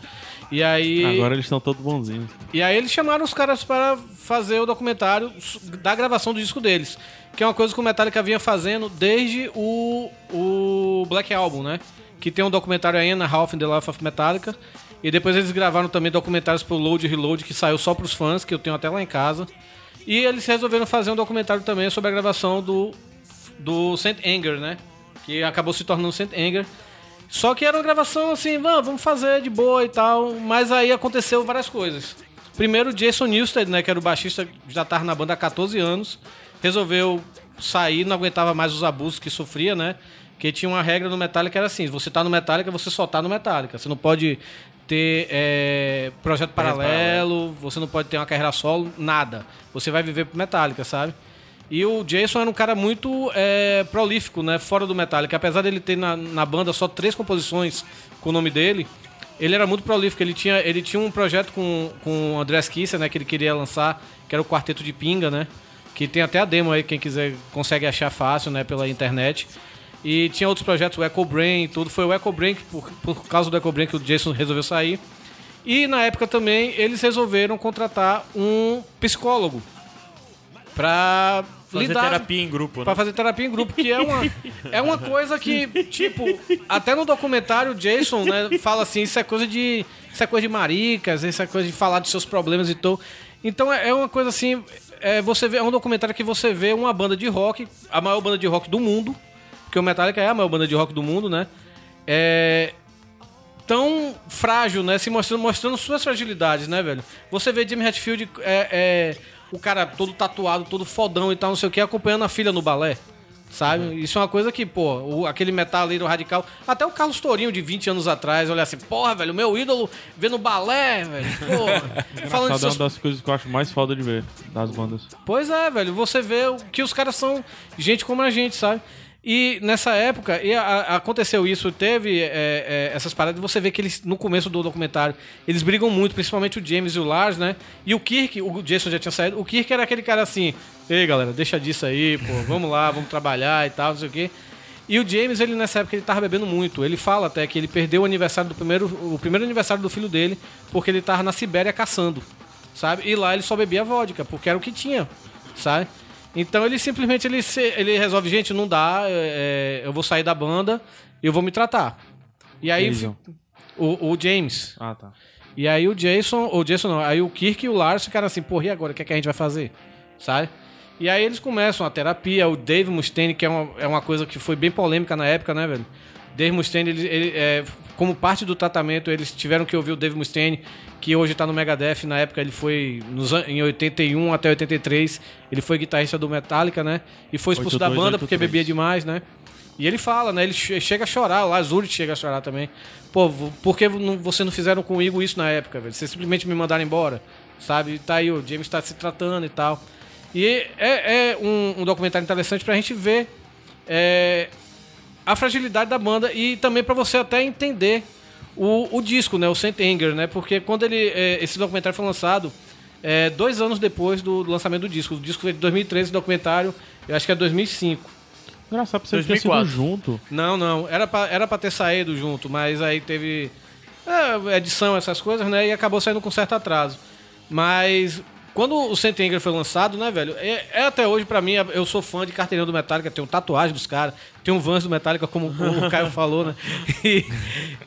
E aí. Agora eles estão todos bonzinhos. E aí eles chamaram os caras para fazer o documentário da gravação do disco deles. Que é uma coisa que o Metallica vinha fazendo desde o, o Black Album, né? Que tem um documentário aí na Half in the Life of Metallica. E depois eles gravaram também documentários pro Load Reload, que saiu só pros fãs, que eu tenho até lá em casa. E eles resolveram fazer um documentário também sobre a gravação do, do Saint Anger, né? Que acabou se tornando Saint Anger. Só que era uma gravação assim, "Vamos, fazer de boa e tal. Mas aí aconteceu várias coisas. Primeiro, Jason Newsted, né, que era o baixista, já tava na banda há 14 anos, resolveu sair, não aguentava mais os abusos que sofria, né? Porque tinha uma regra no Metallica que era assim: você tá no Metallica, você só tá no Metallica. Você não pode ter é, projeto paralelo, você não pode ter uma carreira solo, nada. Você vai viver pro Metallica, sabe? E o Jason era um cara muito é, prolífico, né? Fora do Metallica. Apesar dele ter na, na banda só três composições com o nome dele, ele era muito prolífico. Ele tinha, ele tinha um projeto com, com o Andrés Kisser, né? Que ele queria lançar, que era o Quarteto de Pinga, né? Que tem até a demo aí, quem quiser consegue achar fácil, né? Pela internet. E tinha outros projetos, o Echo Brain e tudo. Foi o Echo Brain, que, por, por causa do Echo Brain, que o Jason resolveu sair. E na época também eles resolveram contratar um psicólogo pra Fazer lidar terapia em grupo, né? Pra fazer terapia em grupo, que é uma, é uma coisa que, tipo, até no documentário o Jason, né, fala assim, isso é coisa de. Isso é coisa de maricas, isso é coisa de falar dos seus problemas e tal. Então é é uma coisa assim. É, você vê, é um documentário que você vê uma banda de rock, a maior banda de rock do mundo, porque o Metallica é a maior banda de rock do mundo, né? É, tão frágil, né? Se mostrando, mostrando suas fragilidades, né, velho? Você vê Jimmy Hatfield, é, é, o cara todo tatuado, todo fodão e tal, não sei o que, acompanhando a filha no balé. Sabe? Isso é uma coisa que, pô, o- aquele metaleiro radical. Até o Carlos Tourinho, de 20 anos atrás, olha assim, porra, velho, meu ídolo vendo balé, velho. Pô, falando é seus uma das coisas que eu acho mais foda de ver das bandas. Pois é, velho. Você vê o- que os caras são gente como a gente, sabe? E nessa época, e a- aconteceu isso, teve é, é, essas paradas, você vê que eles, no começo do documentário, eles brigam muito, principalmente o James e o Lars, né? E o Kirk, o Jason já tinha saído, o Kirk era aquele cara assim, ei galera, deixa disso aí, pô, vamos lá, vamos trabalhar e tal, não sei o quê. E o James, ele nessa época, ele tava bebendo muito. Ele fala até que ele perdeu o aniversário do primeiro, o primeiro aniversário do filho dele, porque ele tava na Sibéria caçando, sabe? E lá ele só bebia vodka, porque era o que tinha, sabe? Então ele simplesmente ele, se- ele resolve, gente, não dá, é, é, eu vou sair da banda e eu vou me tratar. E aí Jason. o, o James. Ah, tá. E aí o Jason, o Jason não, aí o Kirk e o Lars ficaram assim, porra, e agora? O que, é que a gente vai fazer? Sabe? E aí eles começam a terapia, o Dave Mustaine, que é uma, é uma coisa que foi bem polêmica na época, né, velho? Dave Mustaine, ele, ele, é, como parte do tratamento, eles tiveram que ouvir o Dave Mustaine, que hoje tá no Megadeth, na época ele foi, nos, em 81 até 83, ele foi guitarrista do Metallica, né? E foi expulso da 82, banda porque 83. bebia demais, né? E ele fala, né? Ele che- chega a chorar, o Lazuri chega a chorar também. Pô, por que não- vocês não fizeram comigo isso na época, velho? Vocês simplesmente me mandaram embora, sabe? E tá aí, o James tá se tratando e tal. E é, é um, um documentário interessante pra gente ver é, a fragilidade da banda e também pra você até entender o, o disco, né? O Saint Anger, né? Porque quando ele, é, esse documentário foi lançado é, dois anos depois do, do lançamento do disco. O disco foi de 2013, o documentário, eu acho que é 2005. Engraçado pra você ter sido 2004. junto. Não, não. Era pra, era pra ter saído junto, mas aí teve é, edição, essas coisas, né? E acabou saindo com certo atraso. Mas quando o Saint Anger foi lançado, né, velho? É, é até hoje, pra mim, eu sou fã de carteirinha do Metallica, tenho tatuagem dos caras, tenho um Vans do Metallica, como o Caio falou, né? E,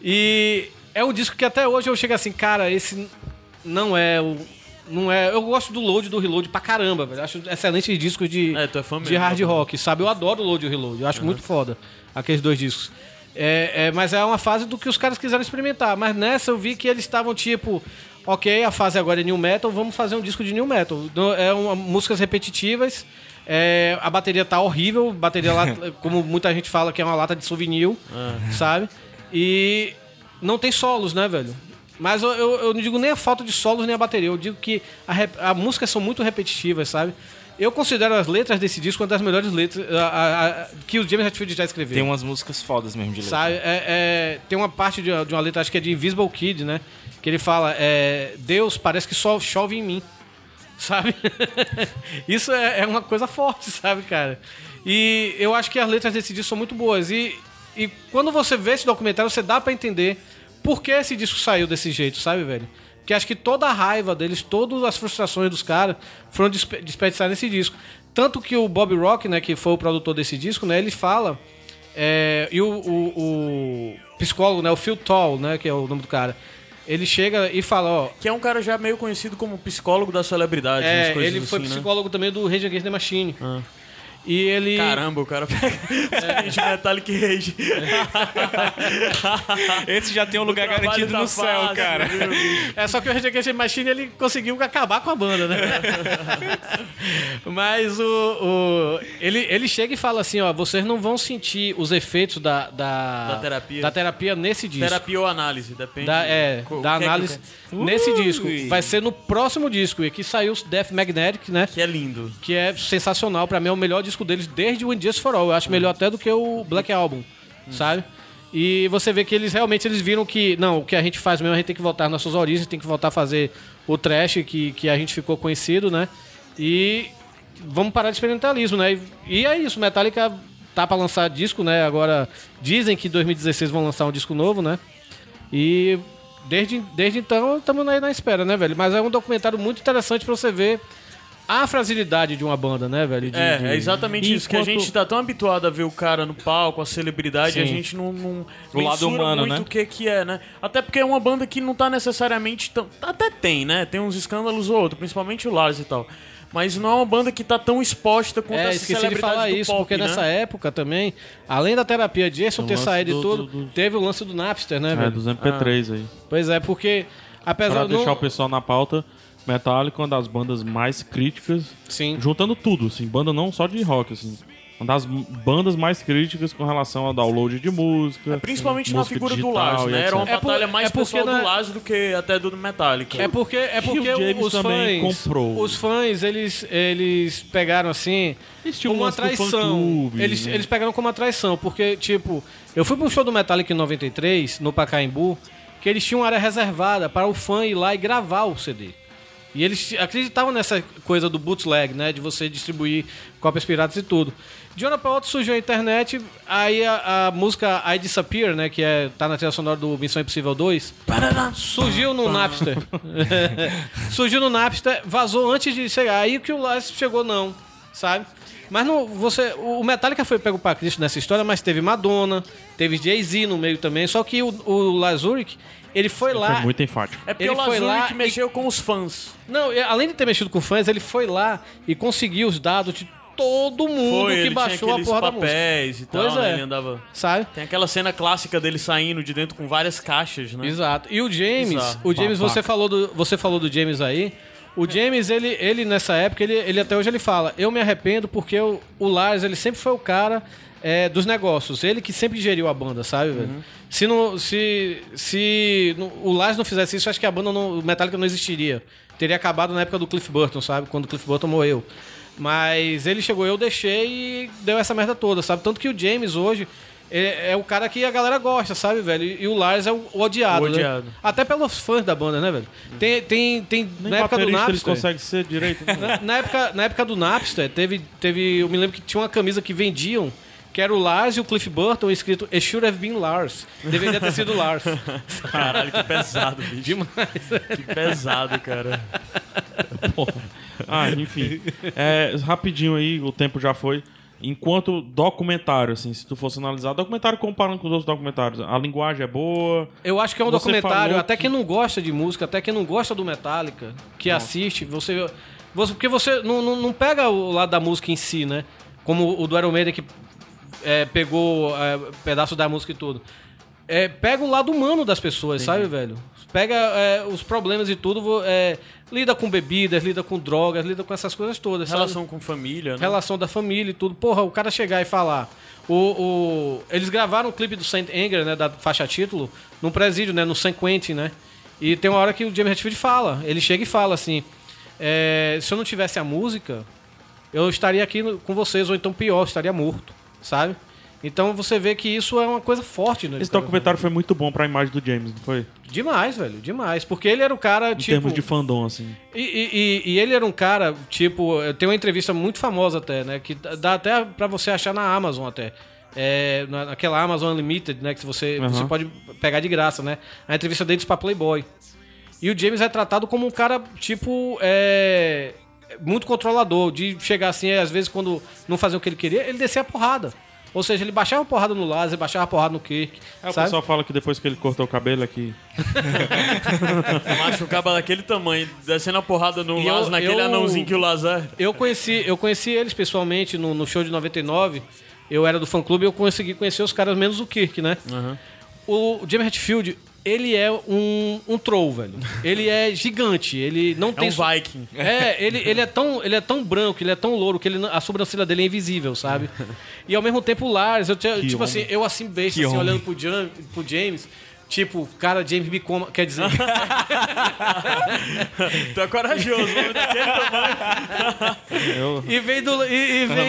e é um disco que até hoje eu chego assim, cara, esse não é o. Não é. Eu gosto do load e do reload pra caramba, velho. Acho excelentes discos de, É, é de hard bom. rock, sabe? Eu adoro o load e o reload. Eu acho muito foda aqueles dois discos. É, é, mas é uma fase do que os caras quiseram experimentar. Mas nessa eu vi que eles estavam tipo, ok, a fase agora é new metal, vamos fazer um disco de new metal. É uma, músicas repetitivas. é, a bateria tá horrível, bateria lá, como muita gente fala que é uma lata de souvenir, sabe? E não tem solos, né, velho? Mas eu, eu, eu não digo nem a falta de solos nem a bateria, eu digo que a, rep- a músicas são muito repetitivas, sabe? Eu considero as letras desse disco uma das melhores letras a- a- a- que o James Hetfield já escreveu. Tem umas músicas fodas mesmo de letra. Sabe, é- é- tem uma parte de, de uma letra, acho que é de Invisible Kid, né? Que ele fala: é, Deus parece que só chove em mim. Sabe? Isso é, é uma coisa forte, sabe, cara? E eu acho que as letras desse disco são muito boas. E, e quando você vê esse documentário, você dá pra entender por que esse disco saiu desse jeito, sabe, velho? Porque acho que toda a raiva deles, todas as frustrações dos caras foram despe- desperdiçadas nesse disco. Tanto que o Bob Rock, né, que foi o produtor desse disco, né, ele fala é, e o, o- o psicólogo, né, o Phil Tall, né, que é o nome do cara, ele chega e fala, ó, Que é um cara já meio conhecido como psicólogo da celebridade. é, ele foi assim, né? psicólogo também do Rage Against the Machine. E ele Caramba, o cara pega é. de Metallic Rage. Esse já tem um lugar garantido tá no céu, fácil, cara. viu, bicho? É só que o Rage Against the Machine ele conseguiu acabar com a banda, né? Mas o, o- ele, ele chega e fala assim, ó, vocês não vão sentir os efeitos da da, Da terapia. da terapia nesse disco. Terapia ou análise, depende. Da, é, da é que análise quero. nesse Ui. disco. Vai ser no próximo disco. E aqui saiu o Death Magnetic, né? Que é lindo. Que é sensacional. Pra mim é o melhor disco deles desde o Injustice for All. Eu acho melhor até do que o Black Album, sabe? E você vê que eles realmente eles viram que, não, o que a gente faz mesmo, a gente tem que voltar às nossas origens, tem que voltar a fazer o trash que, que a gente ficou conhecido, né? E vamos parar de experimentalismo, né? E, e é isso, Metallica tá pra lançar disco, né? Agora dizem que em 2016 vão lançar um disco novo, né? E desde, desde então estamos aí na espera, né, velho? Mas é um documentário muito interessante pra você ver a fragilidade de uma banda, né, velho? De- É, de- é exatamente isso. Que a Enquanto- gente tá tão habituado a ver o cara no palco, a celebridade, a Sim. gente não, não O lado humano, muito né? o que que é, né? Até porque é uma banda que não tá necessariamente tão... Até tem, né? Tem uns escândalos ou outro, principalmente o Lars e tal. Mas não é uma banda que tá tão exposta quanto É, essa esqueci de falar do isso, pop, porque né? nessa época também, além da terapia Jason O ter saído e do- tudo, do- do- teve o lance do Napster, né, É, velho? dos MP3 aí. Pois é, porque apesar Pra não- deixar o pessoal na pauta, Metallica é uma das bandas mais críticas, Sim. juntando tudo, assim, banda não só de rock, assim. Uma das bandas mais críticas com relação ao download de música. É, Principalmente na música figura do digital Lars, né? Era uma. É por- batalha mais é pessoal na- do Lars do que até do Metallica. É porque, é porque o James os também fãs, comprou. os fãs, eles, eles pegaram assim Estilo como uma traição. fã-clube, Eles, né? eles pegaram como uma traição, porque tipo, eu fui pro show do Metallica em 93 no Pacaembu, que eles tinham uma área reservada para o fã ir lá e gravar o CD. E eles acreditavam nessa coisa do bootleg, né? De você distribuir cópias piratas e tudo. De uma pra outra surgiu a internet, aí a, a música I Disappear, né? Que é, tá na trilha sonora do Missão Impossível 2. Surgiu no Napster. surgiu no Napster, vazou antes de chegar. Aí que o Lars chegou, não, sabe? Mas não, você, o Metallica foi pego pra Cristo nessa história, mas teve Madonna, teve Jay-Z no meio também. Só que o, o Lars Ulrich, ele foi lá. Foi muito enfático. É porque Ele o foi lá que e- mexeu com os fãs. Não, e além de ter mexido com fãs, ele foi lá e conseguiu os dados de todo mundo Foi, que ele baixou tinha a porra da música. papéis e tal, Pois né? é. Ele andava... Sabe? Tem aquela cena clássica dele saindo de dentro com várias caixas, né? Exato. E o James, Bizarro. o James, você falou do, você falou do James aí. O James, ele, ele nessa época, ele, ele até hoje ele fala, eu me arrependo porque o, o Lars, ele sempre foi o cara é, dos negócios. Ele que sempre geriu a banda, sabe, velho? Se, não, se, se não- o Lars não fizesse isso, acho que a banda, não, o Metallica não existiria. Teria acabado na época do Cliff Burton, sabe? Quando o Cliff Burton morreu. Mas ele chegou, eu deixei e deu essa merda toda, sabe? Tanto que o James hoje é, é o cara que a galera gosta, sabe, velho? E, e o Lars é o, o odiado, O né? odiado. Até pelos fãs da banda, né, velho? Tem, tem, tem Nem na época do Napster... consegue ser direito. né? Na, na época, na época do Napster, teve, teve. Eu me lembro que tinha uma camisa que vendiam, que era o Lars e o Cliff Burton, escrito It should have been Lars. Deveria ter sido Lars. Caralho, que pesado, bicho. Demais. Que pesado, cara. Ah, enfim. É, rapidinho aí, o tempo já foi. Enquanto documentário, assim, se tu fosse analisar, documentário comparando com os outros documentários, a linguagem é boa. Eu acho que é um documentário, até que- quem não gosta de música, até quem não gosta do Metallica, que assiste, você, você. Porque você não, não, não pega o lado da música em si, né? Como o do Iron Maiden que é, pegou é, pedaço da música e tudo. É, pega o lado humano das pessoas, sabe, velho? Pega é, os problemas e tudo, é, lida com bebidas, lida com drogas, lida com essas coisas todas. sabe? Relação com família, né? relação da família e tudo. Porra, o cara chegar e falar. O, o- eles gravaram o clipe do Saint Anger, né, da faixa título, num presídio, né, no San Quentin, né? E tem uma hora que o James Hetfield fala, ele chega e fala assim: é, se eu não tivesse a música, eu estaria aqui com vocês, ou então pior, estaria morto, sabe? Então você vê que isso é uma coisa forte, né? Esse documentário foi muito bom pra imagem do James, não foi? Demais, velho, demais. Porque ele era o cara, Em tipo. termos de fandom, assim. E, e- e- ele era um cara, tipo, tem uma entrevista muito famosa até, né? Que dá até pra você achar na Amazon até. É, na- naquela Amazon Unlimited, né? Que você, Aham. você pode pegar de graça, né? A entrevista deles pra Playboy. E o James é tratado como um cara, tipo, é, muito controlador, de chegar assim, às vezes quando não fazia o que ele queria, ele descia a porrada. Ou seja, ele baixava a porrada no Lazer, baixava a porrada no Kirk. É, o sabe? pessoal fala que depois que ele cortou o cabelo o cabo daquele tamanho, descendo a porrada no Laz, eu- naquele eu- anãozinho que o Lazar. Eu conheci, eu conheci eles pessoalmente no, no show de 99. Eu era do fã clube e eu consegui conhecer os caras, menos o Kirk, né? O James Hetfield, ele é um, um troll, velho. Ele é gigante. Ele não É tem. um so- Viking. É, ele, ele, é tão, ele é tão branco, ele é tão louro que ele, a sobrancelha dele é invisível, sabe? E ao mesmo tempo o Lars, eu tinha, tipo assim, eu assim besta, assim, olhando pro, Jam, pro James, tipo, cara, James me coma, quer dizer, Tu é corajoso, homem. Eu... e vem do. E, e vem.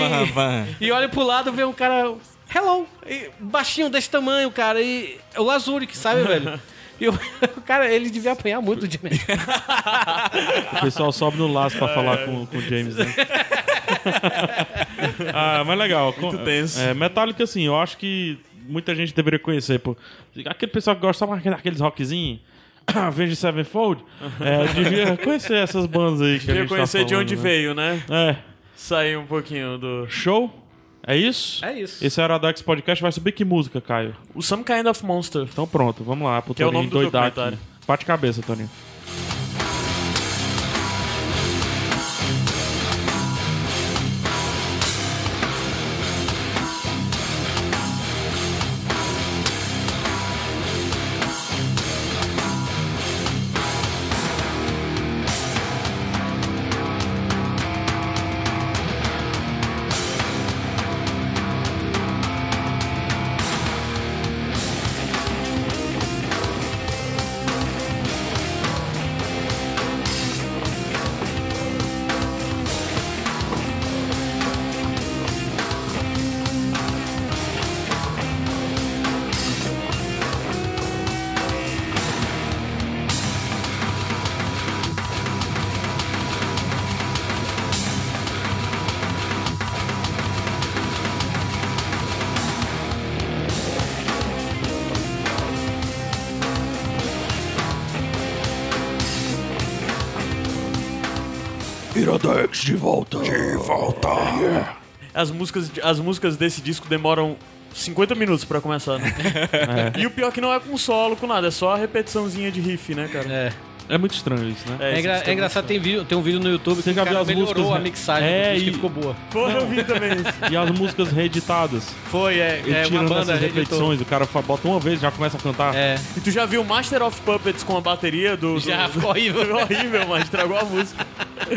E olha pro lado, vê um cara. Hello! E baixinho desse tamanho, cara. E é o Lazuric, sabe, velho? E o, cara, ele devia apanhar muito de mim. O pessoal sobe no laço pra falar com, com o James, né? ah, mas legal. Muito tenso. É, Metallica, assim, eu acho que muita gente deveria conhecer. Pô. Aquele pessoal que gosta mais daqueles rockzinhos. Avenged Sevenfold, é, devia conhecer essas bandas aí que a Queria gente tá conhecer de falando, onde né? veio, né? É. Sair um pouquinho do. Show? É isso? É isso. Esse Aradex Podcast vai subir que música, Caio? O Some Kind of Monster. Então pronto, vamos lá pro Que é o Toninho nome do doidar aqui. documentário. Bate cabeça, Toninho. As músicas, as músicas desse disco demoram 50 minutos pra começar, né? E o pior que não é com solo, com nada, é só a repetiçãozinha de riff, né, cara? É. É muito estranho isso, né? É, isso engra- fica é engraçado, tem, vídeo, tem um vídeo no YouTube Você que já o viu cara as melhorou músicas, a né? mixagem É, disco e- ficou boa. Pô, eu vi também isso. E as músicas reeditadas. Foi, é, Ele é uma tirando banda essas reeditou. repetições, o cara fa- bota uma vez já começa a cantar. É, E tu já viu Master of Puppets com a bateria do. do- já do- ficou horrível. horrível, mas estragou a música.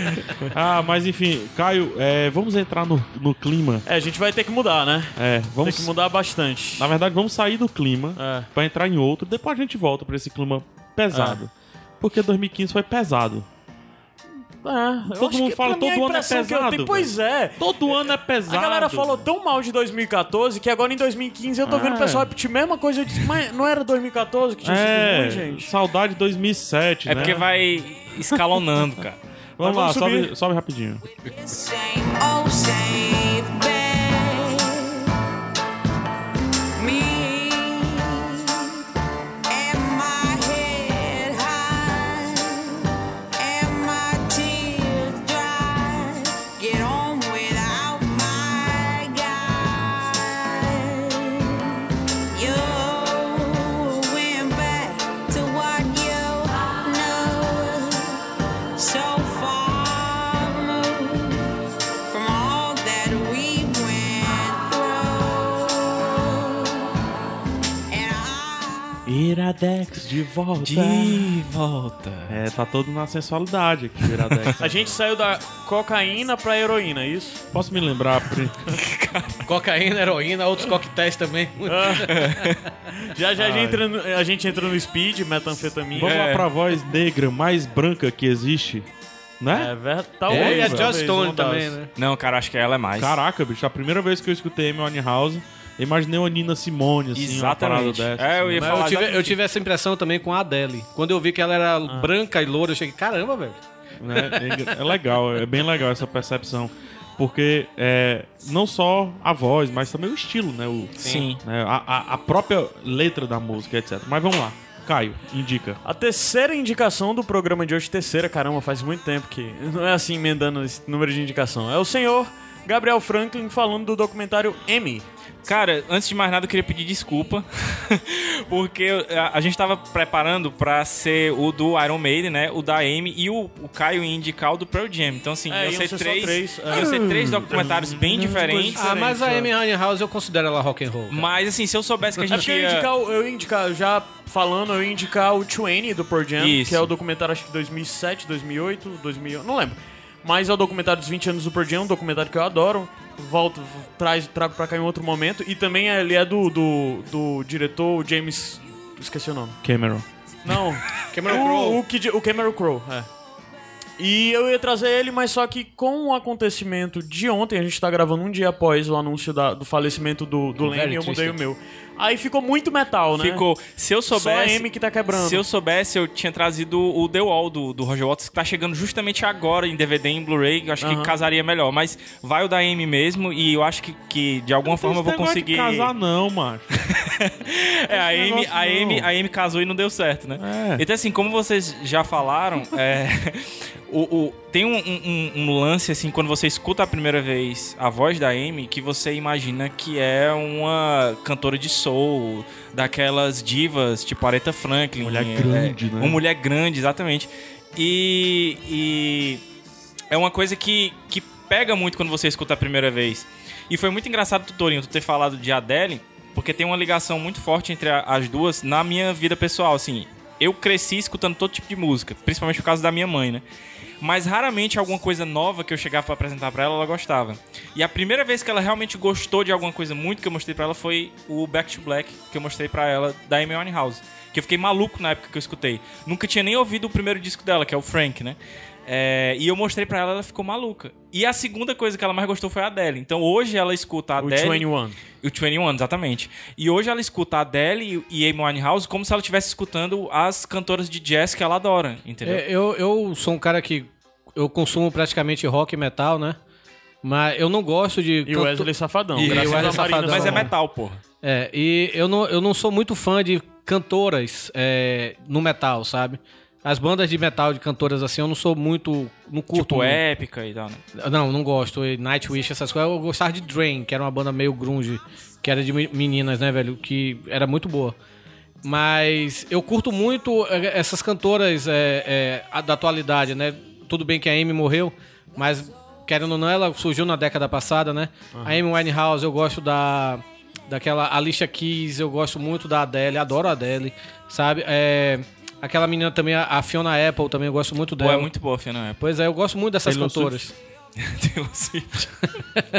Ah, mas enfim, Caio, é, vamos entrar no, no clima. É, a gente vai ter que mudar, né? É, Tem vamos. que mudar bastante. Na verdade, vamos sair do clima É. pra entrar em outro. Depois a gente volta pra esse clima pesado. Porque 2015 foi pesado. É, eu Todo acho mundo que, fala, todo ano é impressão que eu pesado, tenho- Pois é. Todo ano é pesado. A galera falou tão mal de 2014 que agora em 2015 eu tô vendo o É. pessoal repetir a mesma coisa. Eu disse, mas não era 2014 que tinha É, sido ruim, gente? saudade de 2007, É né? porque vai escalonando, cara. Vamos lá, vamos subir. sobe, sobe rapidinho. Iradex de volta. De volta. É, tá todo na sensualidade aqui, o Iradex. A gente saiu da cocaína pra heroína, é isso? Posso me lembrar, Pri? Cocaína, heroína, outros coquetéis também. Já já a gente, entra no, a gente entra no speed, metanfetamina. Vamos lá É. pra voz negra mais branca que existe, né? É verdade. Talvez. É, e a Joss Stone também, né? Não, cara, acho que ela é mais. Caraca, bicho, a primeira vez que eu escutei Amy Winehouse, eu imaginei uma Nina Simone, assim, Exatamente. uma parada dessa. É, eu ia Mas falar eu tive, eu tive essa impressão também com a Adele. Quando eu vi que ela era branca e loura, eu cheguei, caramba, velho. né? É, é legal, é bem legal essa percepção. Porque é, não só a voz, mas também o estilo, né? O, Sim. né? A, a- a própria letra da música, etc. Mas vamos lá. Caio, indica. A terceira indicação do programa de hoje, terceira, caramba, faz muito tempo que não é assim emendando esse número de indicação. É o senhor Gabriel Franklin falando do documentário M. Cara, antes de mais nada, eu queria pedir desculpa. porque a, a gente tava preparando pra ser o do Iron Maiden, né? O da Amy e o, o Caio indicar o do Pearl Jam. Então, assim, É, iam ser só três. três, é. Ser três documentários bem diferentes. coisas Ah, mas a Amy Winehouse eu considero ela rock and roll. cara. Mas, assim, se eu soubesse que a É gente eu ia ia. indicar, eu ia indicar, já falando, eu ia indicar o 20 do Pearl Jam, Isso. que é o documentário, acho que 2007, 2008, 2000, não lembro. Mas é o documentário dos 20 anos do Pearl Jam, um documentário que eu adoro. Volto, traz, trago pra cá em outro momento. E também ele é do, do, do diretor James... Esqueci o nome. Cameron. Não. Cameron o, Crowe. O, o Cameron Crowe, é. E eu ia trazer ele, mas só que com o acontecimento de ontem, a gente tá gravando um dia após o anúncio da- do falecimento do, do Lenny, eu mudei o meu. Aí ficou muito metal, né? Ficou. Se eu Só a soubesse. Amy que tá quebrando. Se eu soubesse, eu tinha trazido o The Wall do, do Roger Waters, que tá chegando justamente agora em DVD e em Blu-ray, eu acho Aham. que casaria melhor. Mas vai o da Amy mesmo, e eu acho que, que de alguma forma eu vou conseguir. casar não, macho. É, a Amy, a, não. Amy, a Amy casou e não deu certo, né? É. Então, assim, como vocês já falaram, é, o, o- tem um, um- um lance, assim, quando você escuta a primeira vez a voz da Amy, que você imagina que é uma cantora de soul, daquelas divas, tipo Aretha Franklin. Mulher é, grande, né? Uma mulher grande, exatamente. E, e é uma coisa que, que pega muito quando você escuta a primeira vez. E foi muito engraçado, Torinho, tu ter falado de Adele, porque tem uma ligação muito forte entre a- as duas na minha vida pessoal, assim. Eu cresci escutando todo tipo de música, principalmente por causa da minha mãe, né? Mas raramente alguma coisa nova que eu chegava pra apresentar pra ela, ela gostava. E a primeira vez que ela realmente gostou de alguma coisa muito que eu mostrei pra ela foi o Back to Black, que eu mostrei pra ela da Amy Winehouse. Que eu fiquei maluco na época que eu escutei. Nunca tinha nem ouvido o primeiro disco dela, que é o Frank, né? É, e eu mostrei pra ela, ela ficou maluca. E a segunda coisa que ela mais gostou foi a Adele. Então hoje ela escuta a O Adele. 21. O 21, exatamente. E hoje ela escuta a Adele e Amy Winehouse como se ela estivesse escutando as cantoras de jazz que ela adora, entendeu? É, eu, eu sou um cara que eu consumo praticamente rock e metal, né? Mas eu não gosto de. E o canto- Wesley Safadão. E graças o Wesley a Safadão. Mas é metal, porra. É, e eu não, eu não sou muito fã de cantoras é, no metal, sabe? As bandas de metal de cantoras assim, eu não sou muito. Não curto. Tipo, muito. épica e tal, né? Não, não gosto. Nightwish, essas coisas. Eu gostava de Drain, que era uma banda meio grunge, que era de me- meninas, né, velho? Que era muito boa. Mas eu curto muito eh, essas cantoras eh, a- da atualidade, né? Tudo bem que a Amy morreu, mas querendo ou não, ela surgiu na década passada, né? A Amy Winehouse, eu gosto da daquela Alicia Keys, eu gosto muito da Adele, adoro a Adele, sabe? É, aquela menina também, a a Fiona Apple, também eu gosto muito Pô, dela. é muito boa, Fiona Apple. Pois é, eu gosto muito dessas Taylor cantoras. Taylor Swift.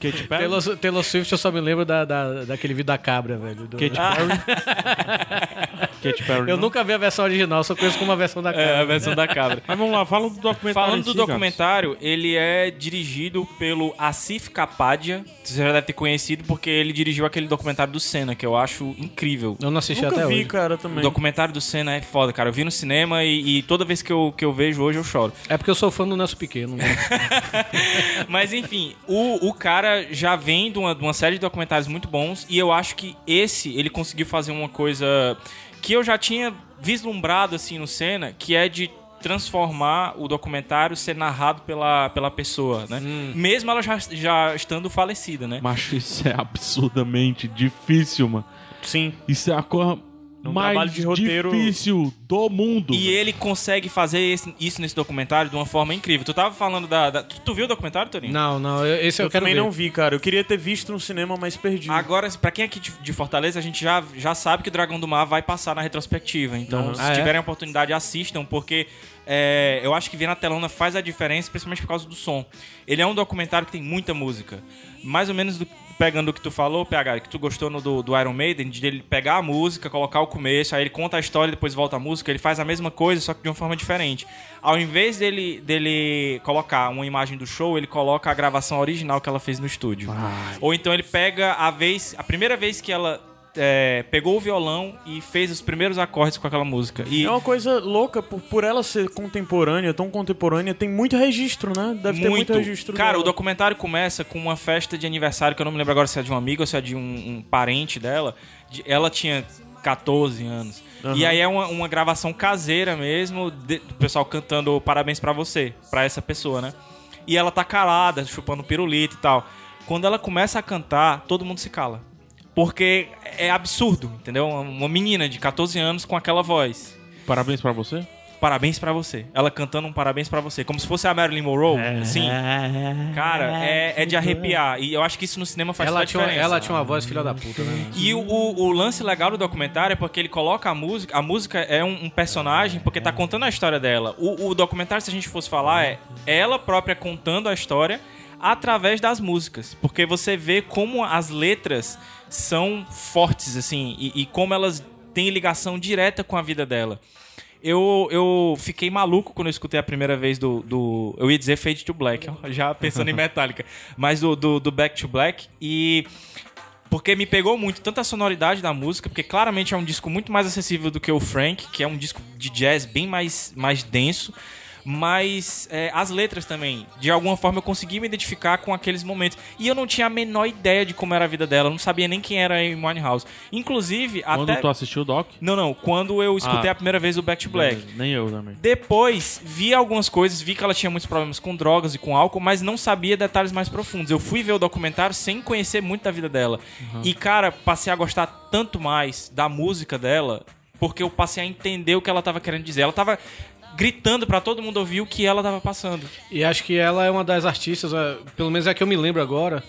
Katy Perry? Taylor, Taylor Swift eu só me lembro da, da, daquele vídeo da cabra, velho. do- Katy Perry? Katy Perry. Eu não? nunca vi a versão original, só conheço como a versão da cabra. É, a versão da cabra. Mas vamos lá, fala do documentário. Falando do si, Gabs. documentário, ele é dirigido pelo Asif Kapadia. Você já deve ter conhecido porque ele dirigiu aquele documentário do Senna, que eu acho incrível. Eu não assisti Nunca até vi, hoje. cara, O também. documentário do Senna é foda, cara. Eu vi no cinema e, e toda vez que eu, que eu vejo hoje eu choro. É porque eu sou fã do Nelson Piquet. Não... Mas enfim, o, o cara já vem de uma, de uma série de documentários muito bons e eu acho que esse ele conseguiu fazer uma coisa que eu já tinha vislumbrado assim no Senna, que é de transformar o documentário ser narrado pela, pela pessoa, né? Mesmo ela já, já estando falecida, né? Macho, isso é absurdamente difícil, mano. Sim. Isso é a coisa um mais trabalho de roteiro- difícil do mundo. E ele consegue fazer esse- isso nesse documentário de uma forma incrível. Tu tava falando da. da- tu, tu viu o documentário, Torinho? não, não, eu- esse eu, Eu, quero também ver. não vi, cara. Eu queria ter visto no cinema, mas perdi. Agora, pra quem é aqui de, de Fortaleza, a gente já, já sabe que o Dragão do Mar vai passar na retrospectiva. Então, Aham. se Ah, é? tiverem a oportunidade, assistam, porque é, eu acho que ver na telona faz a diferença, principalmente por causa do som. Ele é um documentário que tem muita música. Mais ou menos do- pegando o que tu falou, PH, que tu gostou no do, do Iron Maiden, de ele pegar a música, colocar o começo, aí ele conta a história e depois volta a música, ele faz a mesma coisa, só que de uma forma diferente. Ao invés dele, dele colocar uma imagem do show, ele coloca a gravação original que ela fez no estúdio. Ou então ele pega a vez, a primeira vez que ela é, pegou o violão e fez os primeiros acordes com aquela música. E É uma coisa louca, por, por ela ser contemporânea, tão contemporânea, tem muito registro, né? Deve ter muito registro. Cara, dela. o documentário começa com uma festa de aniversário, que eu não me lembro agora se é de um amigo ou se é de um, um parente dela. De- ela tinha 14 anos. E aí é uma, uma gravação caseira mesmo, de- do pessoal cantando parabéns pra você, pra essa pessoa, né? E ela tá calada, chupando pirulito e tal. Quando ela começa a cantar, todo mundo se cala. Porque é absurdo, entendeu? Uma menina de 14 anos com aquela voz. Parabéns pra você. Parabéns pra você. Ela cantando um parabéns pra você. Como se fosse a Marilyn Monroe. Sim. Cara, é, é de arrepiar. E eu acho que isso no cinema faz Ela toda a tinha, uma- diferença. ela tinha uma voz filha da puta, né? E o, o- o lance legal do documentário é porque ele coloca a música. A música é um, um personagem porque tá contando a história dela. O, o documentário, se a gente fosse falar, é ela própria contando a história através das músicas. Porque você vê como as letras são fortes, assim, e, e como elas têm ligação direta com a vida dela. Eu, eu fiquei maluco quando eu escutei a primeira vez do. do eu ia dizer Fade to Black, já pensando em Metallica. Mas do, do, do Back to Black. E porque me pegou muito tanto a sonoridade da música, porque claramente é um disco muito mais acessível do que o Frank, que é um disco de jazz bem mais, mais denso. Mas é, as letras também, de alguma forma eu consegui me identificar com aqueles momentos. E eu não tinha a menor ideia de como era a vida dela, eu não sabia nem quem era a Amy Winehouse. Inclusive, Quando até. tu assistiu o Doc? Não, não, quando eu escutei Ah. a primeira vez o Back to Black. Nem eu também. Depois, vi algumas coisas, vi que ela tinha muitos problemas com drogas e com álcool, mas não sabia detalhes mais profundos. Eu fui ver o documentário sem conhecer muito da vida dela. E, cara, passei a gostar tanto mais da música dela, porque eu passei a entender o que ela tava querendo dizer. Ela tava gritando pra todo mundo ouvir o que ela tava passando. E acho que ela é uma das artistas, eh, pelo menos é a que eu me lembro agora,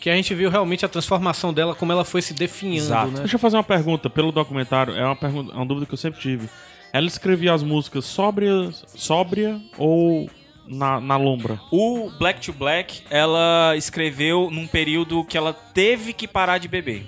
que a gente viu realmente a transformação dela, como ela foi se definhando, Exato. né? Deixa eu fazer uma pergunta pelo documentário. É uma, pergunta, é uma dúvida que eu sempre tive. Ela escrevia as músicas sóbrias, sóbria ou na, na lombra? O Black to Black, ela escreveu num período que ela teve que parar de beber.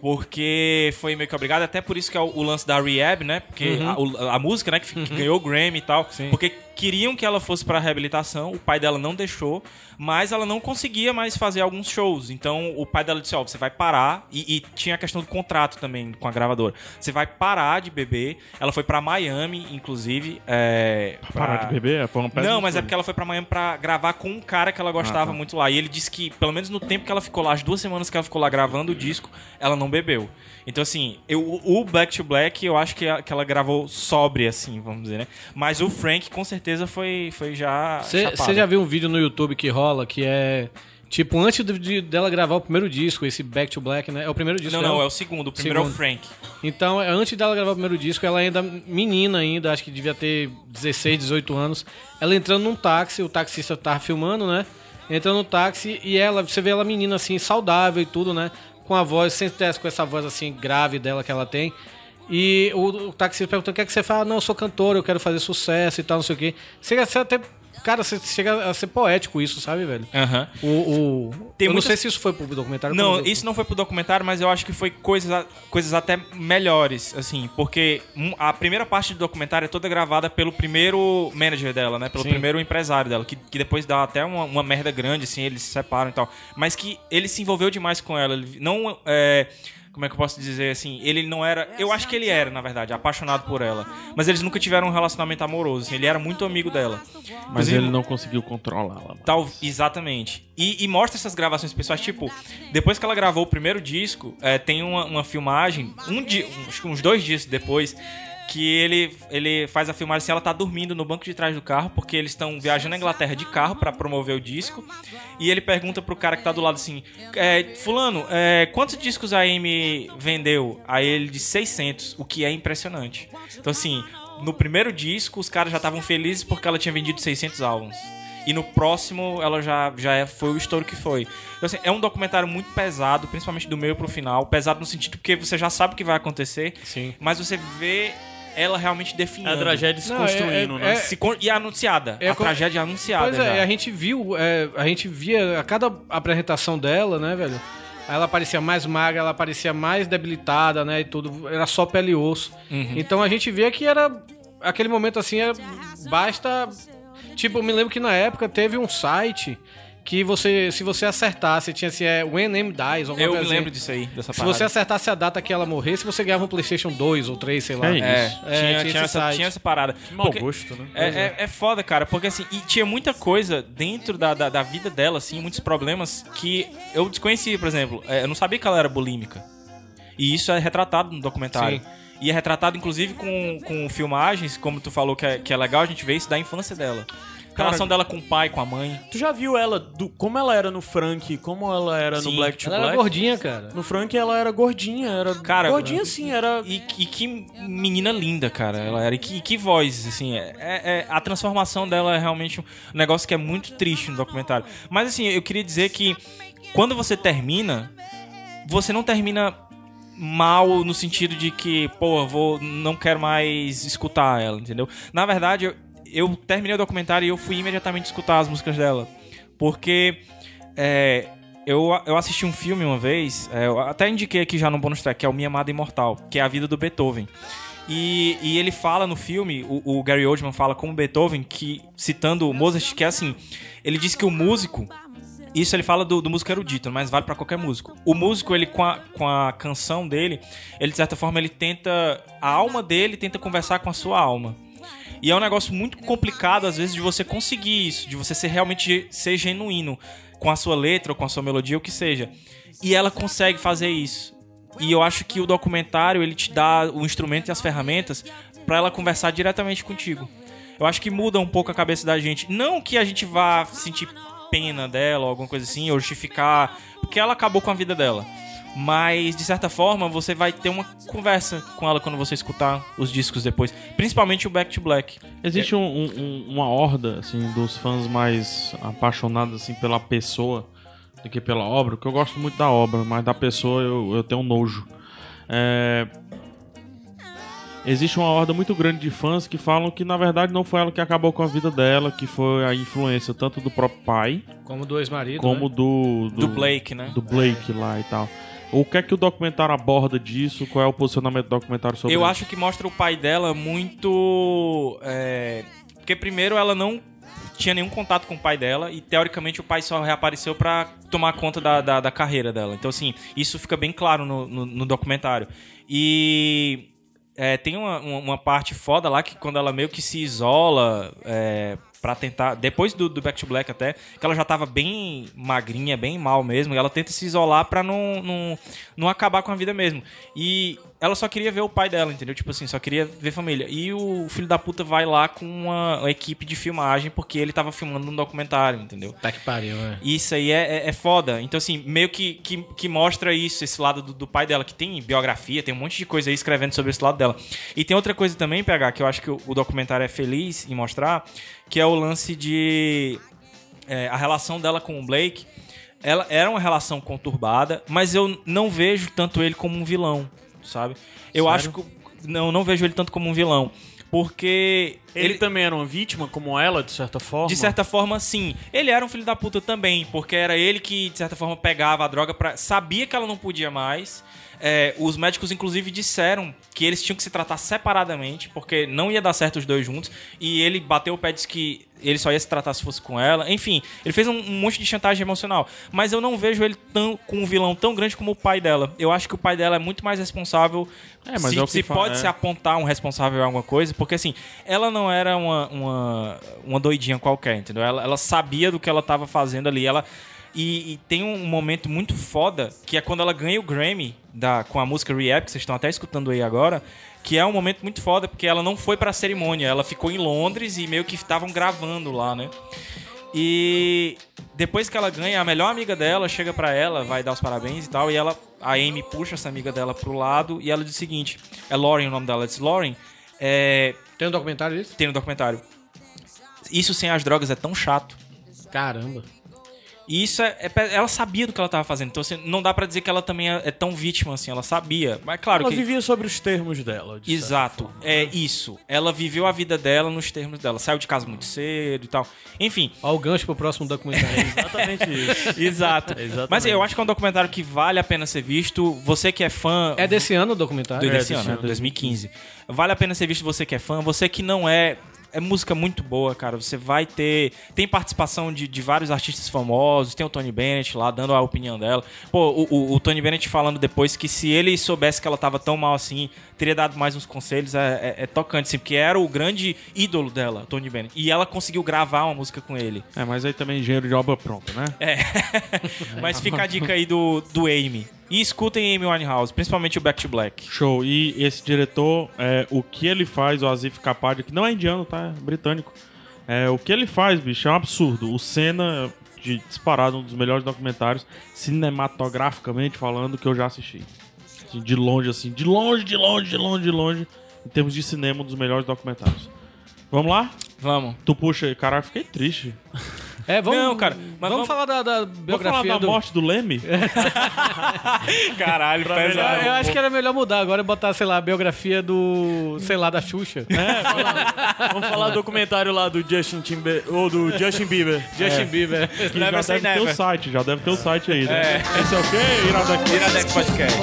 Porque foi meio que obrigada, até por isso que é o, o lance da Rehab, né? Porque a, o- a música, né, que, que ganhou o Grammy e tal. Porque queriam que ela fosse pra reabilitação, o pai dela não deixou, mas ela não conseguia mais fazer alguns shows. Então o pai dela disse: Ó, você vai parar. E, e tinha a questão do contrato também com a gravadora. Você vai parar de beber. Ela foi pra Miami, inclusive. É, Parar pra- de beber? Foi uma péssima não, mas é porque ela foi pra Miami pra gravar com um cara que ela gostava Ah, tá. muito lá. E ele disse que, pelo menos no tempo que ela ficou lá, as duas semanas que ela ficou lá gravando o disco, ela não bebeu. Então, assim, eu, o Black to Black, eu acho que, que ela gravou sóbria, assim, vamos dizer, né? Mas o Frank, com certeza, foi, foi já. Você já viu um vídeo no YouTube que rola que é. Tipo, antes de, de- dela gravar o primeiro disco, esse Back to Black, né? É o primeiro disco Não, dela? não, é o segundo. O primeiro é o Segundo. Frank. Então, é, antes dela gravar o primeiro disco, ela ainda menina ainda, acho que devia ter 16, 18 anos. Ela entrando num táxi, o taxista tava filmando, né? Entrando no táxi e ela, você vê ela menina assim, saudável e tudo, né? Com a voz, sem ter com essa voz assim grave dela que ela tem. E o, o taxista perguntando o que é que você fala? Não, eu sou cantora, eu quero fazer sucesso e tal, não sei o quê. Chega a ser até. Cara, você chega a ser poético isso, sabe, velho? Aham. O, o- Tem eu não muitas- sei se isso foi pro documentário. Não, isso não foi pro documentário, mas eu acho que foi coisas, coisas até melhores, assim, porque a primeira parte do documentário é toda gravada pelo primeiro manager dela, né? Pelo Sim. primeiro empresário dela, que, que depois dá até uma, uma merda grande, assim, eles se separam e tal. Mas que ele se envolveu demais com ela. Ele não. É, como é que eu posso dizer assim? Ele não era. Eu acho que ele era, na verdade, apaixonado por ela. Mas eles nunca tiveram um relacionamento amoroso. assim, ele era muito amigo dela. Mas Inclusive, ele não conseguiu controlá-la. mano. Tal, exatamente. E, e mostra essas gravações pessoais, tipo, depois que ela gravou o primeiro disco, é, tem uma, uma filmagem, um dia, acho que uns dois dias depois, que ele, ele faz a filmagem assim, ela tá dormindo no banco de trás do carro, porque eles estão viajando na Inglaterra de carro pra promover o disco, e ele pergunta pro cara que tá do lado assim, é, fulano, é, quantos discos a Amy vendeu? Aí ele diz 600, o que é impressionante. Então assim, no primeiro disco, os caras já estavam felizes porque ela tinha vendido 600 álbuns. E no próximo ela já, já é- foi o estouro que foi. Então, assim, é um documentário muito pesado, principalmente do meio pro final. Pesado no sentido porque você já sabe o que vai acontecer, Sim. mas você vê ela realmente definindo. É a tragédia se Não, construindo, é- né? é- Se con- e anunciada. É a tragédia anunciada. Pois já. é, a gente viu, é, a gente via a cada apresentação dela, né, velho? Ela parecia mais magra, ela parecia mais debilitada, né, e tudo, era só pele e osso. Uhum. Então a gente via que era aquele momento assim, era, basta tipo, eu me lembro que na época teve um site que você, se você acertasse, tinha assim, é When M Dies, alguma Eu me coisa lembro assim. disso aí, dessa Se parada. você acertasse a data que ela morresse, você ganhava um PlayStation 2 ou 3, sei lá. É isso. É, É, tinha, tinha tinha essa, tinha essa parada. Mau Porque- gosto, né? É, é, é foda, cara, porque assim, e tinha muita coisa dentro da, da, da vida dela, assim, muitos problemas que eu desconhecia, por exemplo. É, eu não sabia que ela era bulímica. E isso é retratado no documentário. Sim. E é retratado, inclusive, com, com filmagens, como tu falou que é, que é legal a gente ver isso da infância dela. Relação dela com o pai, com a mãe. Tu já viu ela, do, como ela era no Frank, como ela era no Sim. Black to Ela Black? era gordinha, cara. No Frank ela era gordinha, era Cara, gordinha sim, era E, e que menina linda, cara. Ela era. E que, e que voz, assim. É, é- a transformação dela é realmente um negócio que é muito triste no documentário. Mas, assim, eu queria dizer que quando você termina, você não termina mal no sentido de que, pô, eu vou, não quero mais escutar ela, entendeu? Na verdade, eu, eu terminei o documentário e eu fui imediatamente escutar as músicas dela. Porque é, eu, eu assisti um filme uma vez, é, eu até indiquei aqui já no bonus track, que é o Minha Amada Imortal, que é a vida do Beethoven. E, e ele fala no filme, o, o Gary Oldman fala como Beethoven, que citando Mozart, que é assim, ele diz que o músico, isso ele fala do, do músico erudito, mas vale pra qualquer músico. O músico, ele com a, com a canção dele, ele de certa forma ele tenta, a alma dele tenta conversar com a sua alma. E é um negócio muito complicado, às vezes, de você conseguir isso, de você ser realmente ser genuíno com a sua letra ou com a sua melodia, o que seja. E ela consegue fazer isso. E eu acho que o documentário ele te dá o instrumento e as ferramentas pra ela conversar diretamente contigo. Eu acho que muda um pouco a cabeça da gente. Não que a gente vá sentir pena dela ou alguma coisa assim, ou justificar, porque ela acabou com a vida dela. Mas, de certa forma, você vai ter uma conversa com ela quando você escutar os discos depois. Principalmente o Back to Black. Existe um- um- um- uma horda, assim, dos fãs mais apaixonados, assim, pela pessoa do que pela obra, que eu gosto muito da obra, mas da pessoa eu, eu tenho nojo. É... Existe uma horda muito grande de fãs que falam que, na verdade, não foi ela que acabou com a vida dela, que foi a influência tanto do próprio pai, Como do ex-marido. como né? do, Do Blake, né? do Blake lá e tal. O que é que o documentário aborda disso? Qual é o posicionamento do documentário sobre Eu isso? acho que mostra o pai dela muito. É... Porque primeiro ela não tinha nenhum contato com o pai dela e teoricamente o pai só reapareceu pra tomar conta da, da, da carreira dela. Então assim, isso fica bem claro no, no, no documentário. E é, tem uma, uma, uma parte foda lá que quando ela meio que se isola é, para tentar. Depois do, do Back to Black até, que ela já tava bem magrinha, bem mal mesmo, e ela tenta se isolar pra não, não, não acabar com a vida mesmo. E ela só queria ver o pai dela, entendeu? Tipo assim, só queria ver família. E o filho da puta vai lá com uma, uma equipe de filmagem porque ele tava filmando um documentário, entendeu? Tá que pariu, né? Isso aí é, é, é foda. Então, assim, meio que, que, que mostra isso, esse lado do, do pai dela, que tem biografia, tem um monte de coisa aí escrevendo sobre esse lado dela. E tem outra coisa também, PH, que eu acho que o, o documentário é feliz em mostrar, que é o lance de. é, a relação dela com o Blake. Ela era uma relação conturbada, mas eu não vejo tanto ele como um vilão, sabe? Eu acho que. Não, não vejo ele tanto como um vilão. Porque Ele, também era uma vítima, como ela, de certa forma. de certa forma, sim. Ele era um filho da puta também, porque era ele que, de certa forma, pegava a droga pra. Sabia que ela não podia mais. É, os médicos, inclusive, disseram que eles tinham que se tratar separadamente, porque não ia dar certo os dois juntos. E ele bateu o pé e disse que ele só ia se tratar se fosse com ela. Enfim, ele fez um, um monte de chantagem emocional. Mas eu não vejo ele tão, com um vilão tão grande como o pai dela. Eu acho que o pai dela é muito mais responsável. É, se é se fala, pode é. se apontar um responsável em alguma coisa, porque assim, ela não era uma, uma, uma doidinha qualquer, entendeu? Ela, ela sabia do que ela tava fazendo ali. Ela. E, e tem um momento muito foda que é quando ela ganha o Grammy da, com a música Rehab, que vocês estão até escutando aí agora. Que é um momento muito foda, porque ela não foi pra cerimônia, ela ficou em Londres e meio que estavam gravando lá, né? E depois que ela ganha, a melhor amiga dela chega pra ela, vai dar os parabéns e tal, e ela, a Amy puxa essa amiga dela pro lado e ela diz o seguinte: é Lauren o nome dela, ela diz Lauren, é, Tem um documentário disso? tem no documentário. Isso sem as drogas é tão chato. Caramba. E isso é, é ela sabia do que ela tava fazendo. Então assim, não dá pra dizer que ela também é, é tão vítima assim, ela sabia. Mas claro Ela que vivia sobre os termos dela. de Exato, forma. é isso. Ela viveu a vida dela nos termos dela. Saiu de casa muito cedo e tal. Enfim, Ó o gancho pro próximo documentário. Exatamente isso. exato. Exatamente. Mas eu acho que é um documentário que vale a pena ser visto. Você que é fã. é desse ano o documentário? do, desse desse ano, ano, 2015. Vale a pena ser visto você que é fã, você que não é. É música muito boa, cara. Você vai ter. Tem participação de, de vários artistas famosos. Tem o Tony Bennett lá dando a opinião dela. Pô, o, o- o Tony Bennett falando depois que se ele soubesse que ela tava tão mal assim, teria dado mais uns conselhos. É, é- é tocante, assim, porque era o grande ídolo dela, Tony Bennett. E ela conseguiu gravar uma música com ele. É, mas aí também engenheiro de obra pronta, né? É. Mas fica a dica aí do, do Amy. E escutem Amy Winehouse, principalmente o Back to Black. Show. E esse diretor, é, o que ele faz, o Azif Kapadia, que não é indiano, tá? É britânico. É, o que ele faz, bicho, é um absurdo. O Senna, de, disparado, um dos melhores documentários, cinematograficamente falando, que eu já assisti. De longe, assim, de longe, de longe, de longe, de longe. Em termos de cinema, um dos melhores documentários. Vamos lá? Vamos. Tu puxa aí. Caralho, fiquei triste. É, vamos, Não, cara, mas vamos, vamos- falar da, da Vamos falar biografia da do... morte do Leme? Caralho, Eu, eu acho que era melhor mudar agora e botar, sei lá, a biografia do, sei lá, da Xuxa. Vamos falar do documentário lá do Justin Timber... Ou do Justin Bieber. Justin Bieber. Que já Never deve ter o never. site, já deve ter o site aí, né? Esse é o quê? Iradex. Iradex Podcast.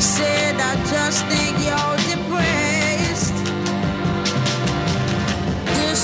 Said I just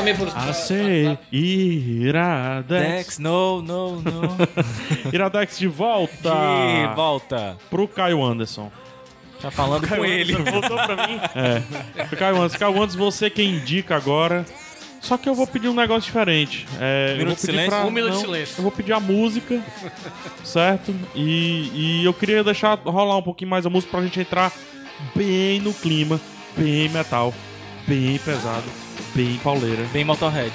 também por... AC Iradex. Dex, no, no, no. Iradex de volta De volta. pro Caio Anderson. Tá falando com ele. Voltou pra mim. Caio Antes, Caio Antes, você quem indica agora. Só que eu vou pedir um negócio diferente. É, Minuto vou de pedir silêncio? pra- Um minuto de não, silêncio. Eu vou pedir a música, certo? E, e eu queria deixar rolar um pouquinho mais a música pra gente entrar bem no clima, bem metal, bem pesado, bem pauleira. Bem Motorhead.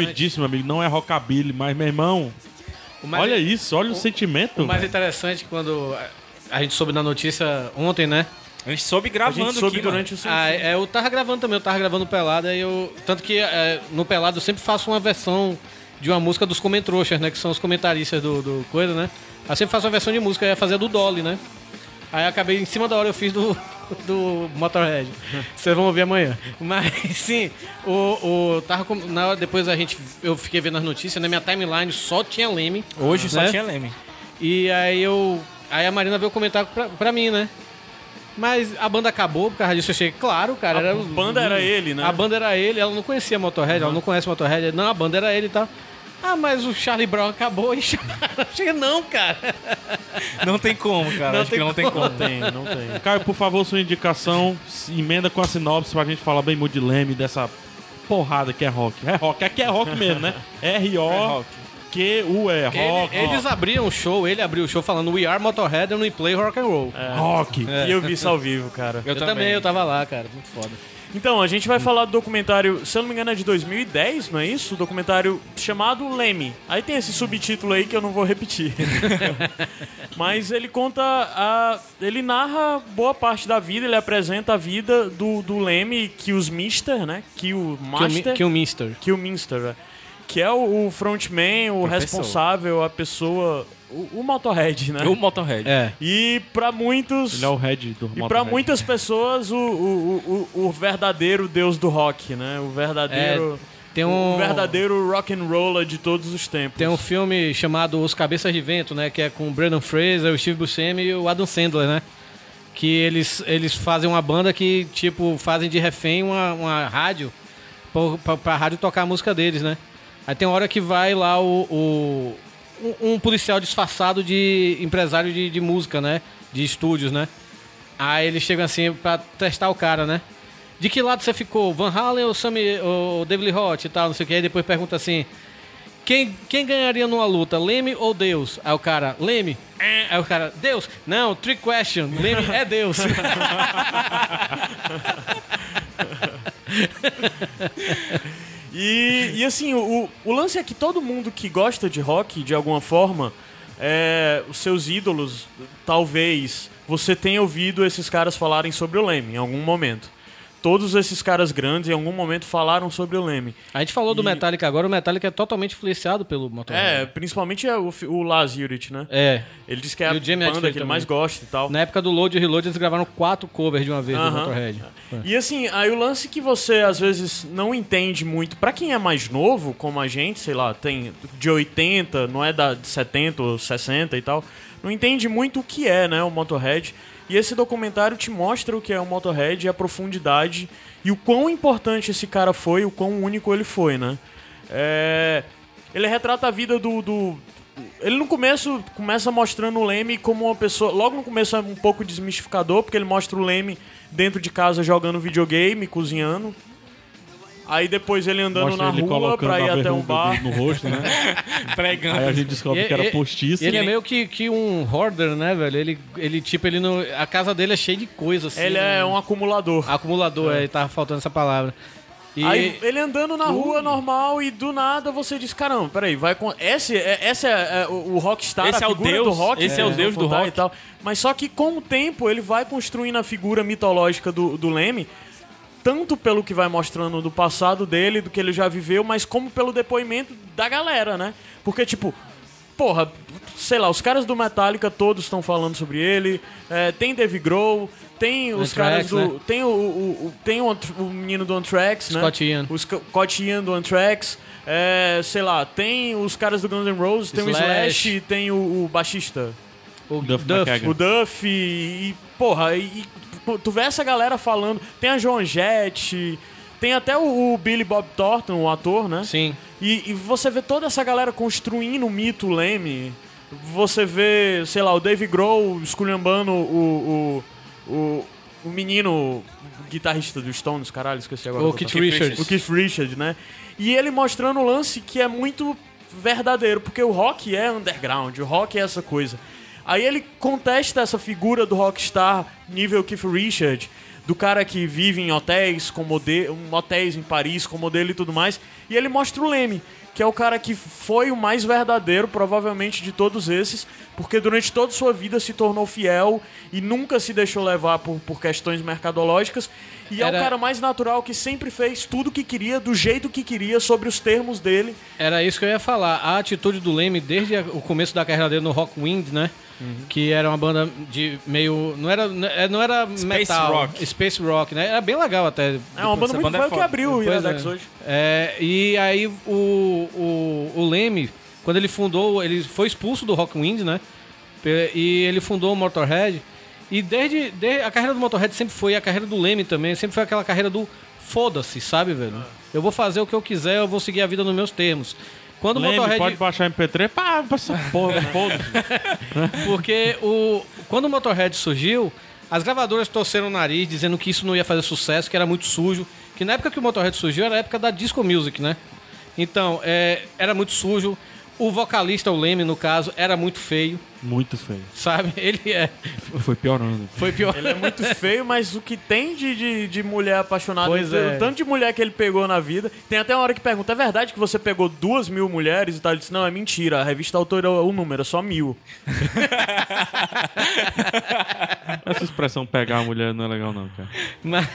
O nome disso, meu amigo, não é rockabilly, mas, meu irmão, o mais- olha isso, olha o, sentimento. O mais velho. interessante quando a gente soube na notícia ontem, né? A gente soube A gravando gente soube aqui, durante o seu. Ah, é, eu tava gravando também, eu tava gravando Pelada e eu. Tanto que é, no Pelado eu sempre faço uma versão de uma música dos Comentroxas, né? Que são os comentaristas do, do coisa, né? Eu sempre faço uma versão de música, eu ia fazer a do Dolly, né? Aí eu acabei, em cima da hora eu fiz do, do Motorhead. Vocês vão ouvir amanhã. Mas sim, o, o tava com- na hora depois a gente eu fiquei vendo as notícias, na minha timeline só tinha Leme. Hoje só né? tinha Leme. E aí eu. Aí a Marina veio comentar pra, pra mim, né? Mas a banda acabou por causa disso. Eu achei, claro, cara. A era, banda era ele, né? A banda era ele, ela não conhecia Motorhead, ela não conhece Motorhead. Não, a banda era ele e tal. Ah, mas o Charlie Brown acabou e chamaram. Chega, não, cara. Não tem como, cara. Não Acho tem que não tem como. Tem, não tem. Caio, por favor, sua indicação, se emenda com a sinopse pra gente falar bem de Leme, dessa porrada que é rock. É rock, aqui é rock mesmo, né? R-O-Q-U-E, Ele- rock. eles abriam o show, ele abriu o show falando We are Motorhead and we play rock and roll. Rock. E eu vi isso ao vivo, cara. Eu, também. eu tava lá, cara. Muito foda. Então, a gente vai falar do documentário, se eu não me engano é de 2010, não é isso? O documentário chamado Leme. Aí tem esse subtítulo aí que eu não vou repetir. Mas ele conta a... Ele narra boa parte da vida, ele apresenta a vida do, do Leme, que os Mister, né? Que o Master... Que o Minster. que o Minster, é. que é o, o frontman, o Professor. responsável, a pessoa... O, o Motorhead, né? O Motorhead. É. E pra muitos... Ele é o head do E pra Motorhead. muitas pessoas, o, o, o, o verdadeiro deus do rock, né? O verdadeiro. Tem um. O verdadeiro rock and roller de todos os tempos. Tem um filme chamado Os Cabeças de Vento, né? Que é com o Brandon Fraser, o Steve Buscemi e o Adam Sandler, né? Que eles, eles fazem uma banda que, tipo, fazem de refém uma, uma rádio pra, pra, pra rádio tocar a música deles, né? Aí tem hora que vai lá o... o- um, um policial disfarçado de empresário de, de música, né? De estúdios, né? Aí eles chegam assim pra testar o cara, né? De que lado você ficou? Van Halen ou, Sammy, ou David Roth e tal, não sei o que. Aí depois pergunta assim... Quem, quem ganharia numa luta, Leme ou Deus? Aí o cara, Leme. É. Aí o cara, Deus. Não, trick question. Leme é Deus. E, e assim, o, o lance é que todo mundo que gosta de rock, de alguma forma, é, os seus ídolos, talvez você tenha ouvido esses caras falarem sobre o Leme em algum momento. Todos esses caras grandes, em algum momento, falaram sobre o Leme. A gente falou do E- Metallica agora, o Metallica é totalmente influenciado pelo É, Motorhead. principalmente é o, o Lars Ulrich, né? É. Ele disse que é a banda Hetfield que ele mais gosta e tal. Na época do Load e Reload, eles gravaram quatro covers de uma vez do Aham. Motorhead. E assim, aí o lance que você às vezes não entende muito, pra quem é mais novo, como a gente, sei lá, tem de 80, não é da de 70 ou 60 e tal, não entende muito o que é, né, o Motorhead. E esse documentário te mostra o que é o Motorhead a profundidade e o quão importante esse cara foi, o quão único ele foi, né? É, Ele retrata a vida do, do- Ele no começo começa mostrando o Leme como uma pessoa. Logo no começo é um pouco desmistificador, porque ele mostra o Leme dentro de casa jogando videogame, cozinhando. Aí depois ele andando Mostra na ele rua pra ir até um bar. no rosto, né? Pregando. Aí a gente descobre que era postiço. Ele é meio que, que um hoarder, né, velho? Ele, ele tipo, ele não. A casa dele é cheia de coisa, assim. Ele né? é um acumulador. Acumulador, é. tava faltando essa palavra. E Aí ele andando na rua normal e do nada você diz, caramba, peraí, vai com. Esse, é, esse é, é o o rockstar, Esse a é o figura Deus, do rock. esse é o eles Deus do rock. E tal. Mas só que com o tempo ele vai construindo a figura mitológica do, do Leme. Tanto pelo que vai mostrando do passado dele, do que ele já viveu, mas como pelo depoimento da galera, né? Porque, tipo, porra, sei lá, os caras do Metallica todos estão falando sobre ele. é, tem Dave Grohl, tem os Anthrax, caras do. né? Tem o, o, o- tem o, o menino do Anthrax, né? Scott Ian. O Sc- Scott Ian do Anthrax. é, sei lá, tem os caras do Guns N' Roses, tem o Slash. Slash, tem o, o baixista. O Duff Duff. O Duff e, porra, e, e tu vê essa galera falando. Tem a Joan Jett, tem até o, o Billy Bob Thornton, o ator, né? Sim. E, e você vê toda essa galera construindo o mito Leme. Você vê, sei lá, o Dave Grohl esculhambando o, o, o, o menino o guitarrista dos Stones, caralho, esqueci agora. O do Keith. Richards. O Keith Richards, né? E ele mostrando o lance que é muito verdadeiro, porque o rock é underground, o rock é essa coisa. Aí ele contesta essa figura do rockstar nível Keith Richards, do cara que vive em hotéis com modelo, hotéis em Paris com modelo e tudo mais, e ele mostra o Leme, que é o cara que foi o mais verdadeiro, provavelmente, de todos esses, porque durante toda sua vida se tornou fiel e nunca se deixou levar por, por questões mercadológicas. E é o Era- cara mais natural que sempre fez tudo que queria, do jeito que queria, sobre os termos dele. Era isso que eu ia falar. A atitude do Leme desde o começo da carreira dele no Rockwind, né? Que era uma banda de meio. Não era, não era metal. rock. Space rock, né? Era bem legal até. É uma banda muito banda é que abriu o Iradex é. hoje. É, e aí o, o, o Leme, quando ele fundou, ele foi expulso do Rockwind, né? E ele fundou o Motorhead. E desde, desde a carreira do Motorhead sempre foi, a carreira do Leme também, sempre foi aquela carreira do foda-se, sabe, velho? Eu vou fazer o que eu quiser, eu vou seguir a vida nos meus termos. Quando o Leme, Motorhead pode baixar MP3, pá, pra essa porra, foda-se. Porque o, quando o Motorhead surgiu, as gravadoras torceram o nariz, dizendo que isso não ia fazer sucesso, que era muito sujo. Que na época que o Motorhead surgiu era a época da disco music, né? Então, é, era muito sujo. O vocalista, o Leme, no caso, era muito feio, Muito feio. sabe? Ele é, Foi piorando. foi pior. Ele é muito feio, mas o que tem de, de, de mulher apaixonada, Pois o é. tanto de mulher que ele pegou na vida. Tem até uma hora que pergunta: é verdade que você pegou duas mil mulheres e tal? Ele disse: não, é mentira. A revista autora é o número, é só mil. Essa expressão pegar a mulher não é legal, não, cara. Mas,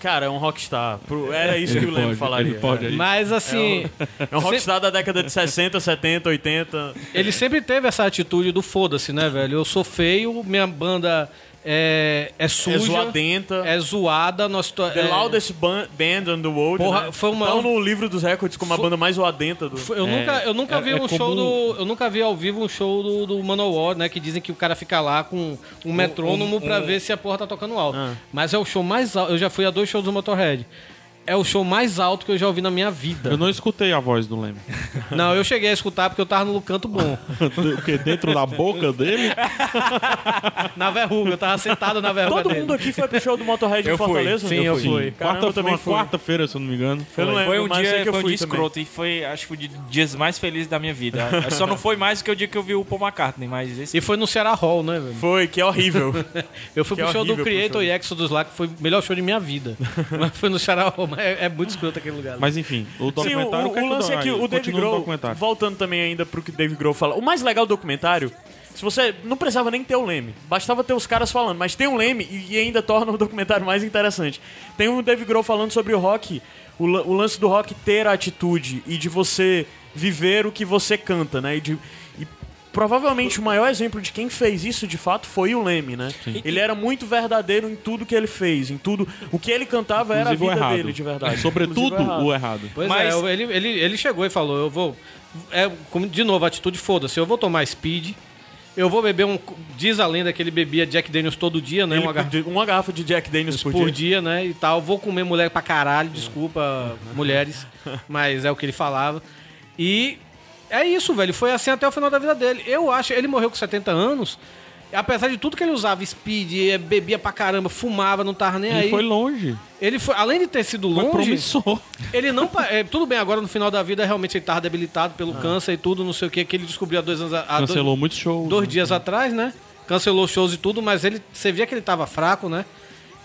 Cara, é um rockstar. Pro- Era isso que o Leme falaria. ele pode, aí. mas assim, É um rockstar da década de 60, 70, 80. ele sempre teve essa atitude do foda-se, né, velho? Eu sou feio, minha banda é, é suja, É zoadenta. é zoada, nós to- The é- Loudest ban- Band on the World. Porra, né? foi uma- Tão no livro dos recordes como a banda mais zoadenta do. Eu nunca, eu nunca é- vi é um comum- show do. Eu nunca vi ao vivo um show do, do Manowar, né? Que dizem que o cara fica lá com um metrônomo pra ver se a porra tá tocando alto. Ah. Mas é o show mais alto. Eu já fui a dois shows do Motorhead. É o show mais alto que eu já ouvi na minha vida. Eu não escutei a voz do Leme. Não, eu cheguei a escutar porque eu tava no canto bom. o quê? Dentro da boca dele? Na verruga, eu tava sentado na verruga Todo dele. mundo aqui foi pro show do Motorhead Eu fui. Fortaleza? Sim, eu fui. Caramba, Quarta, eu também fui. quarta-feira, se eu não me engano. Não lembro, Foi um dia, que eu foi um fui dia também. escroto e foi, acho que foi um dos dias mais felizes da minha vida. Só não foi mais do que o dia que eu vi o Paul McCartney, mas esse E foi no Ceará Hall, né, velho? Foi, que é horrível. Eu fui Que pro show do Creator e Exodus lá, que foi o melhor show de minha vida. Mas foi no Ceará Hall, é, é muito escroto aquele lugar. Mas enfim, o Sim, o, documentário... o, é o lance que é que aí, o Dave continua no Grohl, documentário. voltando também ainda pro que o Dave Grohl fala, o mais legal do documentário, se você não precisava nem ter o Leme, bastava ter os caras falando, mas tem um Leme e, ainda torna o documentário mais interessante. Tem o Dave Grohl falando sobre o rock, o, o lance do rock ter a atitude e de você viver o que você canta, né? E, de, e provavelmente o maior exemplo de quem fez isso de fato foi o Leme, né? Ele era muito verdadeiro em tudo que ele fez, em tudo. O que ele cantava era a Inclusive vida dele, de verdade. Sobretudo Inclusive o errado. Pois Mas- é, ele, ele, ele chegou e falou, eu vou... É, como, de novo, a atitude foda-se, eu vou tomar speed, eu vou beber um... Diz a lenda que ele bebia Jack Daniels todo dia, né? Ele- Uma garrafa uma garrafa de Jack Daniels por, por dia. dia, né? E tal. Vou comer mulher pra caralho, desculpa, mulheres. Mas é o que ele falava. E é isso, velho. Foi assim até o final da vida dele. Eu acho, ele morreu com 70 anos. Apesar de tudo que ele usava, speed, eh, bebia pra caramba, fumava, não tava nem Ele aí. foi longe. Ele foi, além de ter sido Foi longe, promissor. ele não. é, tudo bem, agora no final da vida, realmente ele tava debilitado pelo câncer e tudo, não sei o que, que ele descobriu há dois anos. a- há dois- Cancelou muitos shows. dois né? dias atrás, né? Cancelou shows e tudo, mas ele, você via que ele tava fraco, né?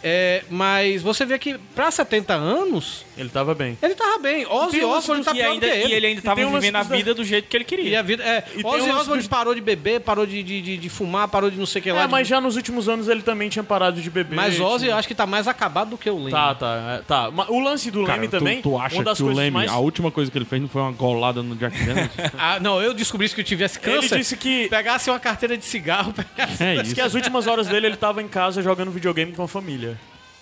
É, mas você vê que pra 70 anos, Ele tava bem. ele tava bem. Ozzy Osbourne tá E pior ainda, que ele. e ele ainda tava vivendo a vida do jeito que ele E queria. a vida, é, E Ozzy Osbourne dos- parou de beber, parou de, de, de, de fumar, parou de não sei o que lá. É, de- mas já nos últimos anos ele também tinha parado de beber. Mas Ozzy tinha- eu acho que tá mais acabado do que o Leme. Tá, tá, é, tá. O lance do Cara, Leme tu, também, tu acha uma das que o Leme, mais... a última coisa que ele fez não foi uma golada no Jack Daniels? Ah, não, eu descobri isso que eu tivesse Ele câncer. disse que, Pegasse uma carteira de cigarro. pegasse- é disse isso. que as últimas horas dele ele tava em casa jogando videogame com a família.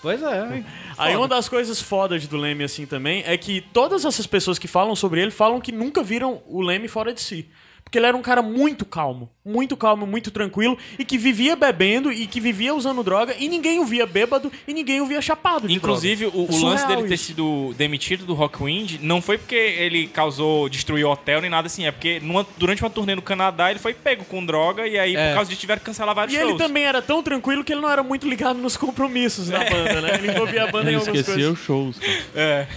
Pois é. Aí uma das coisas fodas do Leme assim também é que todas essas pessoas que falam sobre ele falam que nunca viram o Leme fora de si. Porque ele era um cara muito calmo, muito calmo, muito tranquilo e que vivia bebendo e que vivia usando droga e ninguém o via bêbado e ninguém o via chapado de Inclusive, o, o Surreal lance dele ter isso. sido demitido do Rockwind não foi porque ele causou, destruiu o hotel nem nada assim. É porque numa- durante uma turnê no Canadá ele foi pego com droga e aí, É. por causa disso, tiveram que cancelar vários E shows. ele também era tão tranquilo que ele não era muito ligado nos compromissos da banda, né? Ele envolvia a banda em Ele algumas esqueceu coisas. os shows. cara. É.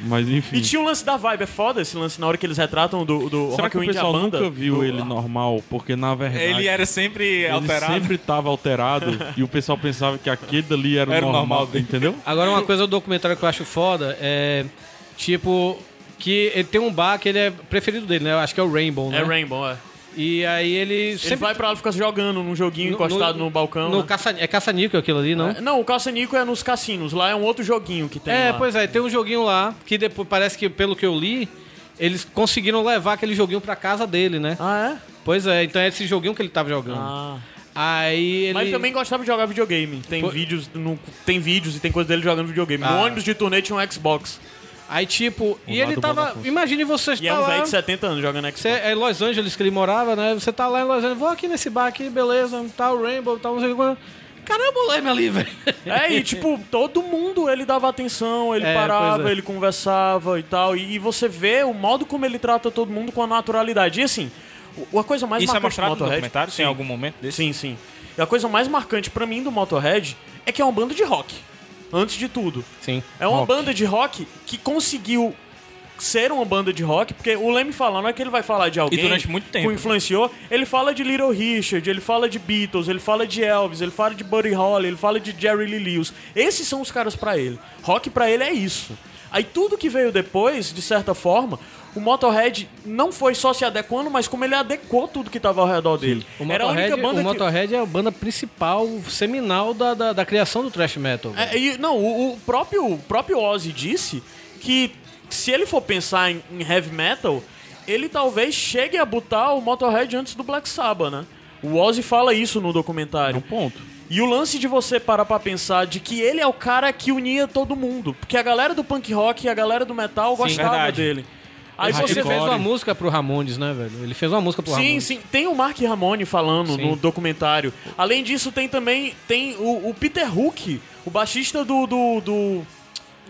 Mas enfim. E tinha o lance da vibe, é foda esse lance na hora que eles retratam do, do o Rockwind a banda. Nunca viu do- ele normal? Porque na verdade. Ele era sempre ele alterado. sempre tava alterado e o pessoal pensava que aquele dali era, Era o normal, normal dele. entendeu? Agora, uma coisa do documentário que eu acho foda é. Tipo. Que ele tem um bar que ele é preferido dele, né? Eu acho que é o Rainbow, né? É Rainbow, é. E aí ele Ele sempre. vai pra lá e fica jogando num joguinho encostado no, balcão. No né? caça, é caça-níquel aquilo ali, não? É, Não, o caça-nico é nos cassinos. Lá é um outro joguinho que tem É, lá. pois é, tem um joguinho lá que depois parece que, pelo que eu li, eles conseguiram levar aquele joguinho pra casa dele, né? Ah, é? Pois é, então é esse joguinho que ele tava jogando. Ah. Aí ele. Mas também gostava de jogar videogame. Tem Pô- vídeos, no- tem vídeos e tem coisa dele jogando videogame. No Ah. ônibus de turnê tinha um Xbox. Aí, tipo, e ele tava. Imagine você E estar é um lá. velho de 70 anos jogando Xbox. Você é em Los Angeles que ele morava, né? Você tá lá em Los Angeles, vou aqui nesse bar aqui, beleza, tá o Rainbow, tá não sei o que. Caramba, o Leme ali, velho. É, e tipo, todo mundo ele dava atenção, ele É, parava, é. ele conversava e tal. E, e você vê o modo como ele trata todo mundo com a naturalidade. E assim, a coisa mais Isso é marcante mostrado do no documentário? Sim, Tem algum momento desse? sim, sim. E a coisa mais marcante pra mim do Motorhead é que é uma banda de rock. Antes de tudo. Sim. É uma Rock. banda de rock que conseguiu ser uma banda de rock, porque o Leme fala, não é que ele vai falar de alguém durante muito tempo. que o influenciou, ele fala de Little Richard, ele fala de Beatles, ele fala de Elvis, ele fala de Buddy Holly, ele fala de Jerry Lee Lewis. Esses são os caras pra ele. Rock pra ele é isso. Aí tudo que veio depois, de certa forma, o Motorhead não foi só se adequando, mas como ele adequou tudo que tava ao redor dele. O Era a Motorhead, única banda o que... Motorhead é a banda principal, seminal da, da, da criação do thrash metal. É, e, não, o, o próprio, o próprio Ozzy disse que se ele for pensar em, em heavy metal, ele talvez chegue a botar o Motorhead antes do Black Sabbath, né? O Ozzy fala isso no É um documentário. ponto. E o lance de você parar pra pensar de que ele é o cara que unia todo mundo. Porque a galera do punk rock e a galera do metal gostava verdade. dele. Aí Ele você fez vê uma música pro Ramones, né, velho? Ele fez uma música pro Sim, Ramones. sim. Tem o Mark Ramone falando Sim. no documentário. Além disso, tem também tem o, o Peter Hook, o baixista do, do, do,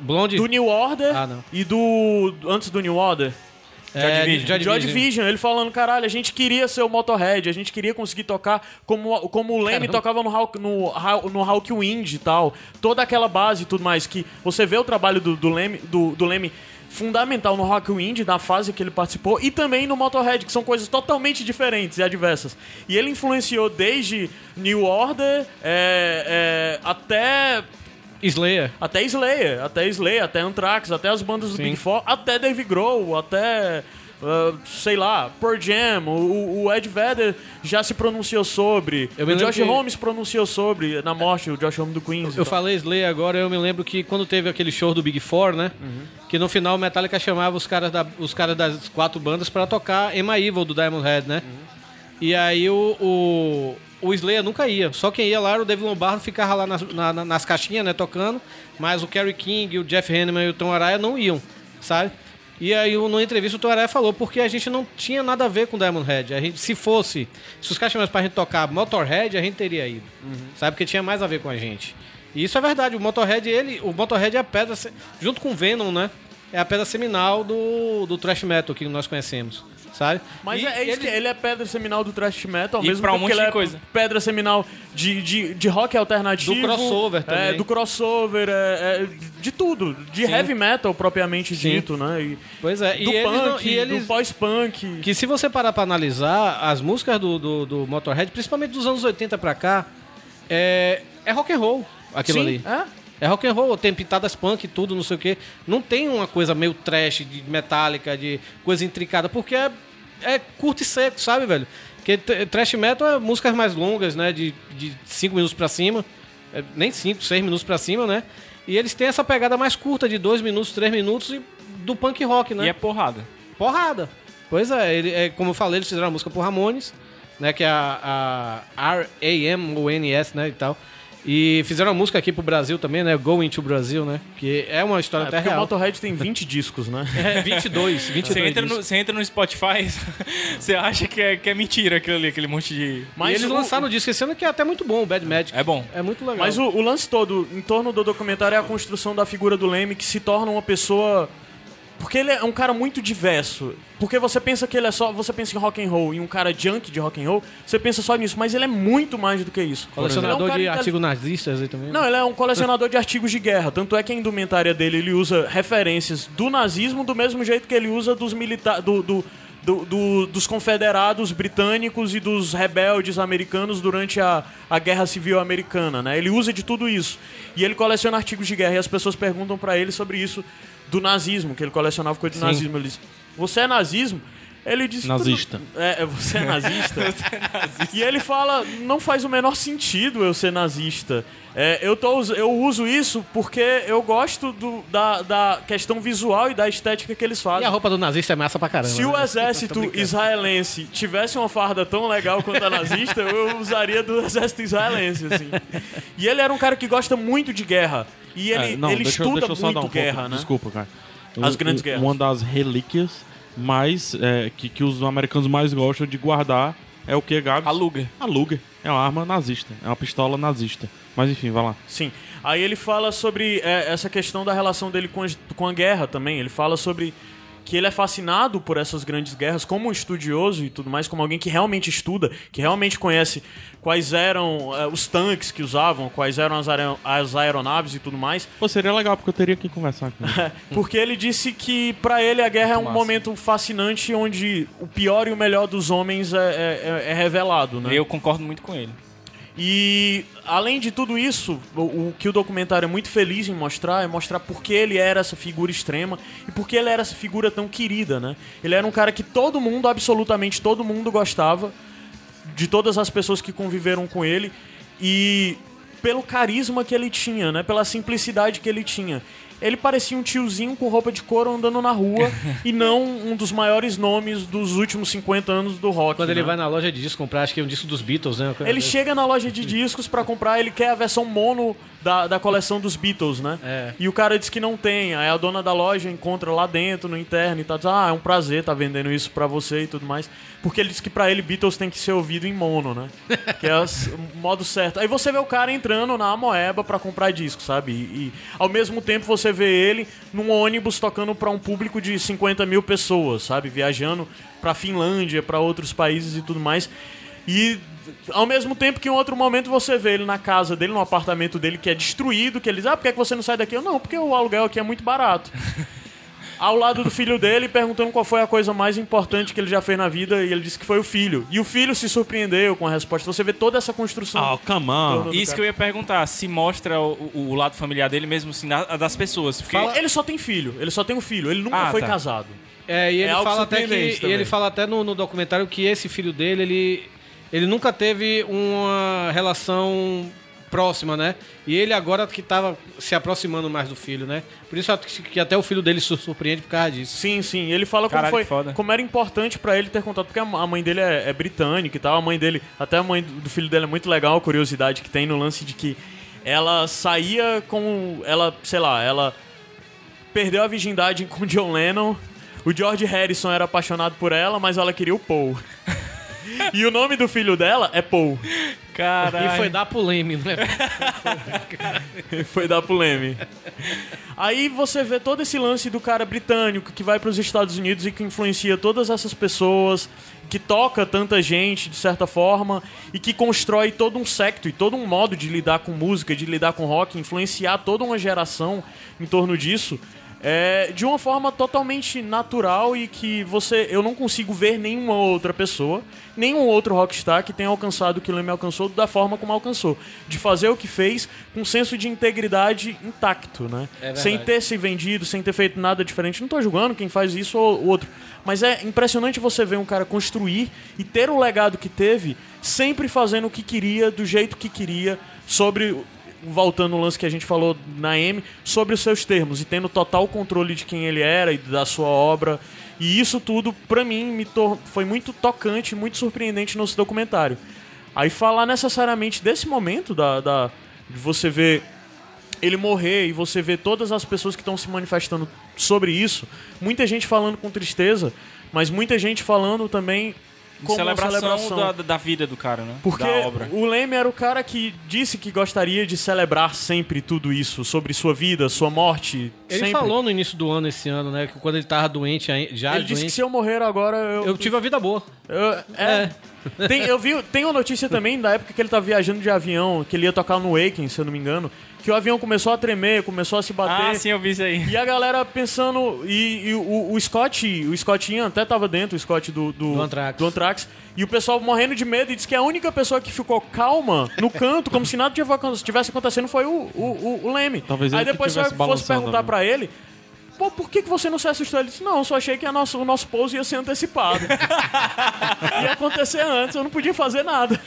Blonde. do New Order Ah, e do. Antes do New Order. é, Division. Joy Joy Division. Division, ele falando, caralho, a gente queria ser o Motorhead, a gente queria conseguir tocar como, como o Leme Caramba. tocava no, Hawk, no, no Hawkwind e tal. Toda aquela base e tudo mais. Que você vê o trabalho do, do, Leme, do, do Leme fundamental no Hawkwind, na fase que ele participou, e também no Motorhead, que são coisas totalmente diferentes e adversas. E ele influenciou desde New Order é, é, até Slayer. até Slayer, até Slayer, até Anthrax, até as bandas do Sim. Big Four, até Dave Grohl, até, ah, sei lá, Pearl Jam, o, o Ed Vedder já se pronunciou sobre, Eu o Josh que- Holmes pronunciou sobre, na morte, o Josh Holmes do Queens. e Eu tal. falei Slayer agora, eu me lembro que quando teve aquele show do Big Four, né? Que no final o Metallica chamava os caras, da- os caras das quatro bandas pra tocar Emma Evil do Diamond Head, né? E aí o, o, o Slayer nunca ia. Só quem ia lá era o David Lombardo, ficava lá nas, na- na- nas caixinhas, né, tocando. Mas o Kerry King, o Jeff Hanneman e o Tom Araya não iam, sabe? E aí, numa entrevista, o Tom Araya falou, porque a gente não tinha nada a ver com Diamond Head. A gente, se fosse, se os caras chamassem pra gente tocar Motorhead, a gente teria ido. Sabe? Porque tinha mais a ver com a gente. E isso é verdade. O Motorhead, ele, o Motorhead é a pedra, junto com o Venom, né? É a pedra seminal do, do thrash metal que nós conhecemos, sabe? Mas E é, é isso ele- que ele é pedra seminal do thrash metal, E mesmo pra um monte ele é coisa. pedra seminal de, de, de rock alternativo. Do crossover É, também. do crossover, é, é, de tudo. De Sim. heavy metal propriamente Sim. dito, né? E, Pois é, do e eles, punk, não- e eles do pós-punk. Que se você parar pra analisar, as músicas do, do, do Motorhead, principalmente dos anos 80 pra cá, é, é rock and roll. aquilo Sim, ali. é. É rock and roll, tem pitadas punk e tudo, não sei o quê. Não tem uma coisa meio trash, de metálica, de coisa intricada, porque é, é curto e seco, sabe, velho? Porque trash metal é músicas mais longas, né? De 5 minutos pra cima. É, nem 5, 6 minutos pra cima, né? E eles têm essa pegada mais curta, de 2 minutos, 3 minutos, e do punk rock, né? E é porrada. Porrada. Pois é, ele, é, como eu falei, eles fizeram a música por Ramones, né? Que é a, a R-A-M-O-N-S, né? E tal. E fizeram a música aqui pro Brasil também, né? Going to Brasil, né? Que é uma história É, até porque o real. Motorhead tem 20 discos, né? É, 22, 22 Você entra, no, você entra no Spotify, você acha que é, que é mentira aquilo ali, aquele monte de. e eles o- lançaram o disco esse ano que é até muito bom, o Bad Magic. É bom. É muito legal. Mas o, o lance todo em torno do documentário é a construção da figura do Leme que se torna uma pessoa. Porque ele é um cara muito diverso. Porque você pensa que ele é só. Você pensa em rock and roll e um cara junk de rock and roll, você pensa só nisso, mas ele é muito mais do que isso. Colecionador é um cara de artigos nazistas aí também. Não, ele é um colecionador de artigos de guerra. Tanto é que a indumentária dele ele usa referências do nazismo do mesmo jeito que ele usa dos militares. Do, do, do- do- dos confederados britânicos e dos rebeldes americanos durante a, a Guerra Civil Americana, né? Ele usa de tudo isso. E ele coleciona artigos de guerra. E as pessoas perguntam pra ele sobre isso do nazismo, que ele colecionava coisa de nazismo. Ele diz, você é nazismo? Ele diz... Nazista. É, é, você é nazista? E ele fala, não faz o menor sentido eu ser nazista. É, eu, tô, eu uso isso porque eu gosto do- da, da questão visual e da estética que eles E fazem. a roupa do nazista é massa pra caramba. Se o né? exército Tô brincando. israelense tivesse uma farda tão legal quanto a nazista, eu usaria do exército israelense, assim. E ele era um cara que gosta muito de guerra. E ele, É, não, ele deixa, estuda deixa muito um guerra, né? Desculpa, cara. As Um- grandes um- guerras. Uma das relíquias mais é, que, que os americanos mais gostam de guardar é o que, Gabs? A Luger. A Luger. É uma arma nazista. É uma pistola nazista. Mas enfim, vai lá. Sim. Aí ele fala sobre é, essa questão da relação dele com, com a guerra também. Ele fala sobre que ele é fascinado por essas grandes guerras como um estudioso e tudo mais, como alguém que realmente estuda, que realmente conhece quais eram é, os tanques que usavam, quais eram as, aer- as aeronaves e tudo mais. Pô, seria legal, porque eu teria que conversar com ele. Porque ele disse que pra ele a guerra é um momento fascinante onde o pior e o melhor dos homens é, é- é- é revelado, né? Eu concordo muito com ele. E além de tudo isso, o, o que o documentário é muito feliz em mostrar é mostrar por que ele era essa figura extrema e por que ele era essa figura tão querida, né? Ele era um cara que todo mundo, absolutamente todo mundo gostava de todas as pessoas que conviveram com ele e pelo carisma que ele tinha, né? Pela simplicidade que ele tinha. Ele parecia um tiozinho com roupa de couro andando na rua e não um dos maiores nomes dos últimos 50 anos do rock. Quando ele né? vai na loja de disco comprar, acho que é um disco dos Beatles, né? Ele chega na loja de discos pra comprar, ele quer a versão mono da, da coleção dos Beatles, né? É. E o cara diz que não tem. Aí a dona da loja encontra lá dentro, no interno, e tá dizendo, ah, é um prazer tá vendendo isso pra você e tudo mais. Porque ele diz que pra ele Beatles tem que ser ouvido em mono, né? que é o modo certo. Aí você vê o cara entrando na Amoeba pra comprar disco, sabe? E, e, ao mesmo tempo você vê ele num ônibus tocando pra um público de 50 mil pessoas, sabe? Viajando pra Finlândia, pra outros países e tudo mais. E ao mesmo tempo que em outro momento você vê ele na casa dele, no apartamento dele que é destruído, que ele diz, ah, por que é que você não sai daqui? Eu, não, porque o aluguel aqui é muito barato. Ao lado do filho dele, perguntando qual foi a coisa mais importante que ele já fez na vida, e ele disse que foi o filho. E o filho se surpreendeu com a resposta. Você vê toda essa construção. Oh, come on. Isso cara. que eu ia perguntar, se mostra o, o lado familiar dele mesmo assim, da- das pessoas. Porque Ele só tem filho, ele só tem um filho, ele nunca Ah, foi tá. casado. É, e ele É fala até que e ele fala até no, no documentário que esse filho dele, ele ele nunca teve uma relação próxima, né? E ele agora que tava se aproximando mais do filho, né? Por isso que que até o filho dele se surpreende por causa disso. Sim, sim. Ele fala como Caralho, foi, que foda. como era importante pra ele ter contato, porque a mãe dele é, é britânica e tal. A mãe dele, até a mãe do do filho dele é muito legal, a curiosidade que tem no lance de que ela saía com, ela, sei lá, ela perdeu a virgindade com John Lennon. O George Harrison era apaixonado por ela, mas ela queria o Paul. e o nome do filho dela é Paul. Caralho. E foi dar pro Leme, né? Foi dar pro Leme. Aí você vê todo esse lance do cara britânico que vai pros Estados Unidos e que influencia todas essas pessoas, que toca tanta gente de certa forma e que constrói todo um secto e todo um modo de lidar com música, de lidar com rock, influenciar toda uma geração em torno disso. É, de uma forma totalmente natural e que você eu não consigo ver nenhuma outra pessoa, nenhum outro rockstar que tenha alcançado o que o Leme alcançou da forma como alcançou, de fazer o que fez com um senso de integridade intacto, né? verdade. sem ter se vendido, sem ter feito nada diferente. Não tô julgando quem faz isso ou outro, mas é impressionante você ver um cara construir e ter o legado que teve, sempre fazendo o que queria, do jeito que queria, sobre voltando ao lance que a gente falou na M, sobre os seus termos e tendo total controle de quem ele era e da sua obra. E isso tudo, pra mim, me foi muito tocante, muito surpreendente nesse documentário. Aí falar necessariamente desse momento da, da de você ver ele morrer e você ver todas as pessoas que estão se manifestando sobre isso, muita gente falando com tristeza, mas muita gente falando também como uma celebração, celebração. Da, da vida do cara, né? Porque da obra. o Leme era o cara que disse que gostaria de celebrar sempre tudo isso, sobre sua vida, sua morte. Ele sempre. falou no início do ano, esse ano, né? Que quando ele tava doente, já Ele disse que doente, se eu morrer agora, eu. eu tive a vida boa. eu- é. Tem, eu vi, tem uma notícia também da época que ele tava viajando de avião, que ele ia tocar no Waken, se eu não me engano, que o avião começou a tremer, começou a se bater. Ah, sim, eu vi isso aí. E a galera pensando. E, e o, o Scott, o Scott Ian até tava dentro, o Scott do, do, Do Anthrax. do Anthrax, E o pessoal morrendo de medo e disse que a única pessoa que ficou calma no canto, como se nada tivesse- acontecendo, foi o, o, o, o Leme. Talvez Aí depois você fosse perguntar pra ele. Pô, por que, que você não se assustou? Ele disse, não, eu só achei que a nosso, o nosso pouso ia ser antecipado. ia acontecer antes, eu não podia fazer nada.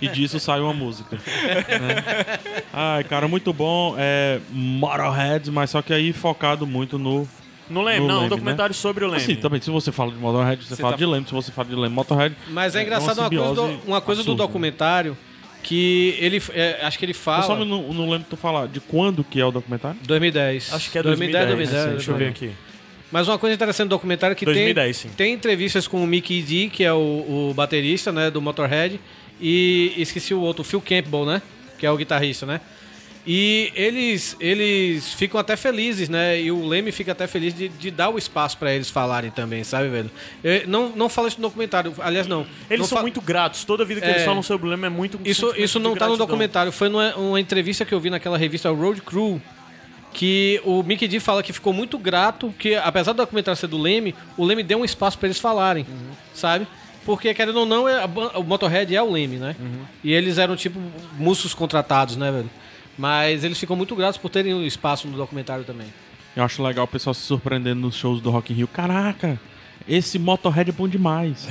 E disso saiu uma música. né? Ai, cara, muito bom. É Motorhead, mas só que aí focado muito no. Não lembro, No não, um Leme, documentário sobre o Leme. Assim, também, se você fala de Motorhead, você, fala tá- de Leme. Se você fala de Leme, Motorhead. Mas é engraçado uma uma, coisa, do, uma coisa do absurda. documentário que ele. é, acho que ele Eu fala. só não, não lembro tu falar de quando que é o documentário. 2010. Acho que é 2010, 2010. 2010, Deixa eu ver aqui. Mas uma coisa interessante do documentário é que 2010, sim. tem, tem entrevistas com o Mickey D, que é o, o baterista né, do Motorhead, e esqueci o outro, o Phil Campbell, né? Que é o guitarrista, né? E eles, eles ficam até felizes, né? E o Leme fica até feliz de, de dar o espaço pra eles falarem também, sabe, velho? Eu não, não fala isso no documentário, aliás, não. Eles não são muito gratos. Toda vida que É. eles falam sobre o Leme é muito Isso, isso não tá no documentário, foi numa uma entrevista que eu vi naquela revista Road Crew, que o Mickey D fala que ficou muito grato, que apesar do documentário ser do Leme, o Leme deu um espaço pra eles falarem, sabe? Porque, querendo ou não, é o Motorhead é o Leme, né? E eles eram, tipo, músicos contratados, né, velho? Mas eles ficam muito gratos por terem o espaço no documentário também. Eu acho legal o pessoal se surpreendendo nos shows do Rock in Rio. Caraca, esse Motorhead é bom demais.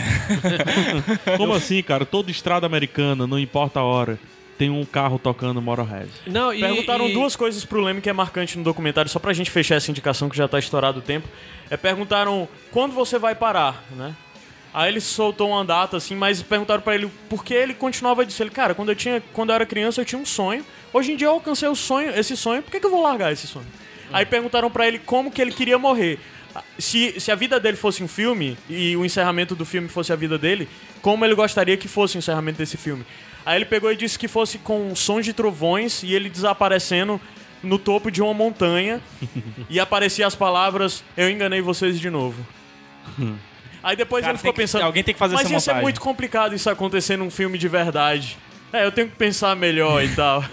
Como assim, cara? Toda estrada americana, não importa a hora, tem um carro tocando Motorhead. Não, e, Perguntaram e- duas coisas pro Leme que é marcante no documentário, só pra gente fechar essa indicação que já tá estourado o tempo. É perguntaram quando você vai parar, né? Aí ele soltou uma data assim, mas perguntaram pra ele por que ele continuava disso. Ele, cara, quando eu tinha, quando eu era criança eu tinha um sonho. Hoje em dia eu alcancei o sonho, esse sonho, por que, que eu vou largar esse sonho? Aí perguntaram pra ele como que ele queria morrer. Se, se a vida dele fosse um filme e o encerramento do filme fosse a vida dele, como ele gostaria que fosse o encerramento desse filme? Aí ele pegou e disse que fosse com sons de trovões e ele desaparecendo no topo de uma montanha e aparecia as palavras Eu enganei vocês de novo. Aí depois Cara, ele ficou que- pensando. alguém tem que fazer Mas essa ia ser montagem." muito complicado isso acontecer num filme de verdade. É, eu tenho que pensar melhor e tal.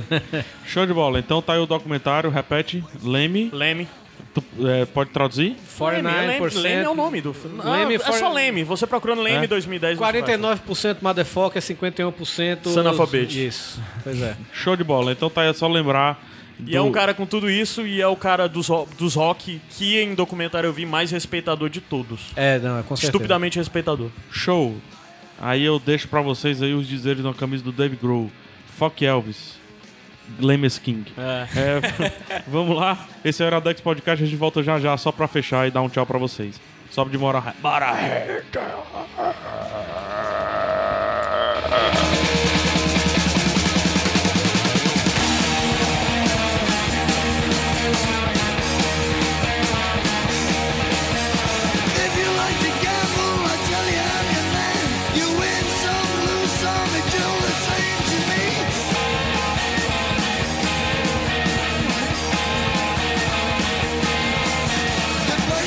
Show de bola. Então tá aí o documentário, repete. Leme. Leme. Tu, é, pode traduzir? Leme, é Leme, 49%. Leme é o nome do filme. Ah, é só Leme. Você procurando Leme É. 2010. você vai achar. 49% motherfucker, 51% Son of a bitch. Isso, pois é. Show de bola. Então tá aí, é só lembrar. E é um cara com tudo isso e é o cara dos, dos rock que em documentário eu vi mais respeitador de todos. É, não, é com certeza. Estupidamente respeitador. Show. Aí eu deixo pra vocês aí os dizeres na camisa do Dave Grohl. Fuck Elvis. Lemes King. É, vamos lá. Esse é o Iradex Podcast. A gente volta já já só pra fechar e dar um tchau pra vocês. Sobe de Motorhead. Motorhead.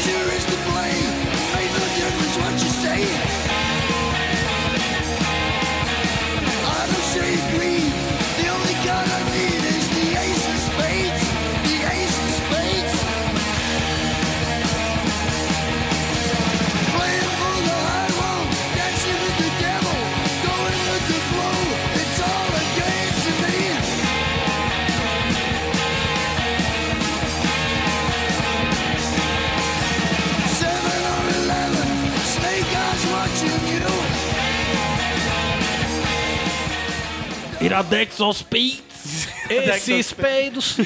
Pleasure is to blame. Ain't no difference what you say. Iradex aos peitos. Esses peidos,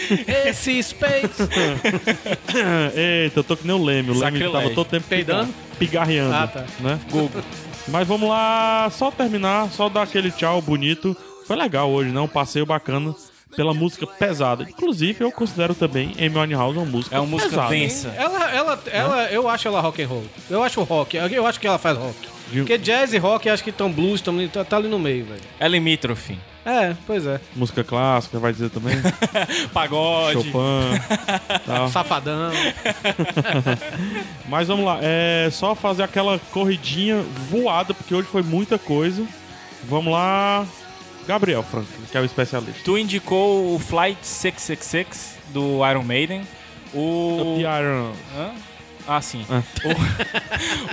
esses peidos. Eita, eu tô que nem o Leme. O Leme tava todo tempo Peidando? pigarreando. Ah, tá. Né? Google. Mas vamos lá, só terminar, só dar aquele tchau bonito. Foi legal hoje, né? Um passeio bacana pela música pesada. Inclusive, eu considero também Amy Winehouse uma música É uma música pesada. densa. Ela, ela, ela, eu acho ela rock and roll. Eu acho rock, eu acho que ela faz rock. Porque jazz e rock, eu acho que estão blues, tão, tá, tá ali no meio, velho. É limítrofe. É, pois é. Música clássica, vai dizer também. Pagode. Chopin. tal. Safadão. Mas vamos lá, é só fazer aquela corridinha voada, porque hoje foi muita coisa. Vamos lá. Gabriel Frank, que é o especialista. Tu indicou o Flight 666 do Iron Maiden. O. The Iron. Hã? Ah, sim. Ah.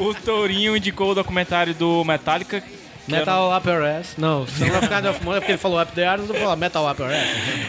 O, o Tourinho indicou o documentário do Metallica. Metal Upper Ass. Não, Son of Kind of Money é porque ele falou Up the Arms, eu vou falar Metal Upper Ass.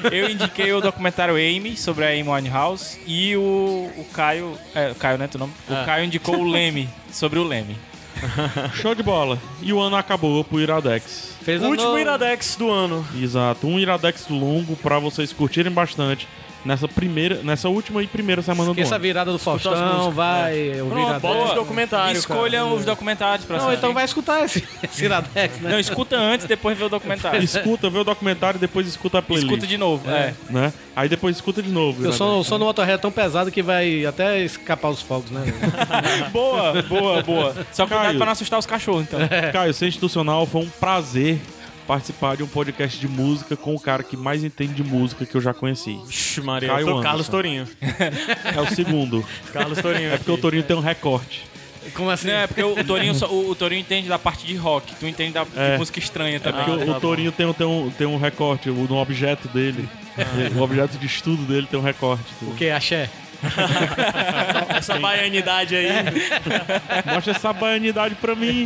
era- Eu indiquei o documentário Amy sobre a Amy Winehouse. E o, o Caio. É, o Caio, né? Teu nome? Ah. O Caio indicou o Leme, sobre o Leme. Show de bola. E o ano acabou pro Iradex. Fez O último no- Iradex do ano. Exato, um Iradex longo pra vocês curtirem bastante nessa primeira, nessa última e primeira semana do Esqueça a ano. virada do Faustão, vai, o Pronto, Iradex. bota os documentários, Escolham cara. os documentários pra Não, assistir. então vai escutar esse, esse Iradex, né? Não, escuta antes, depois vê o documentário. Escuta, vê o documentário e depois escuta a playlist. Escuta de novo. É. Né? Aí depois escuta de novo. Eu sou, sou no motorré tão pesado que vai até escapar os fogos, né? Boa, boa, boa. Só cuidado Caio. pra não assustar os cachorros, então. Caio, ser institucional foi um prazer participar de um podcast de música com o cara que mais entende de música que eu já conheci. Ixi, Maria, Caio eu tô Anderson. Carlos Torinho. É o segundo. Carlos Torinho. É porque o Torinho tem um recorte. Como assim? Não, é porque o, Torinho, só- o, o Torinho entende da parte de rock, tu entende da É. de música estranha É também. porque o, o Torinho tem, um- tem, um, tem um recorte, o, no objeto dele. O objeto de estudo dele tem um recorte. O que? Axé? Essa baianidade aí. Mostra essa baianidade pra mim.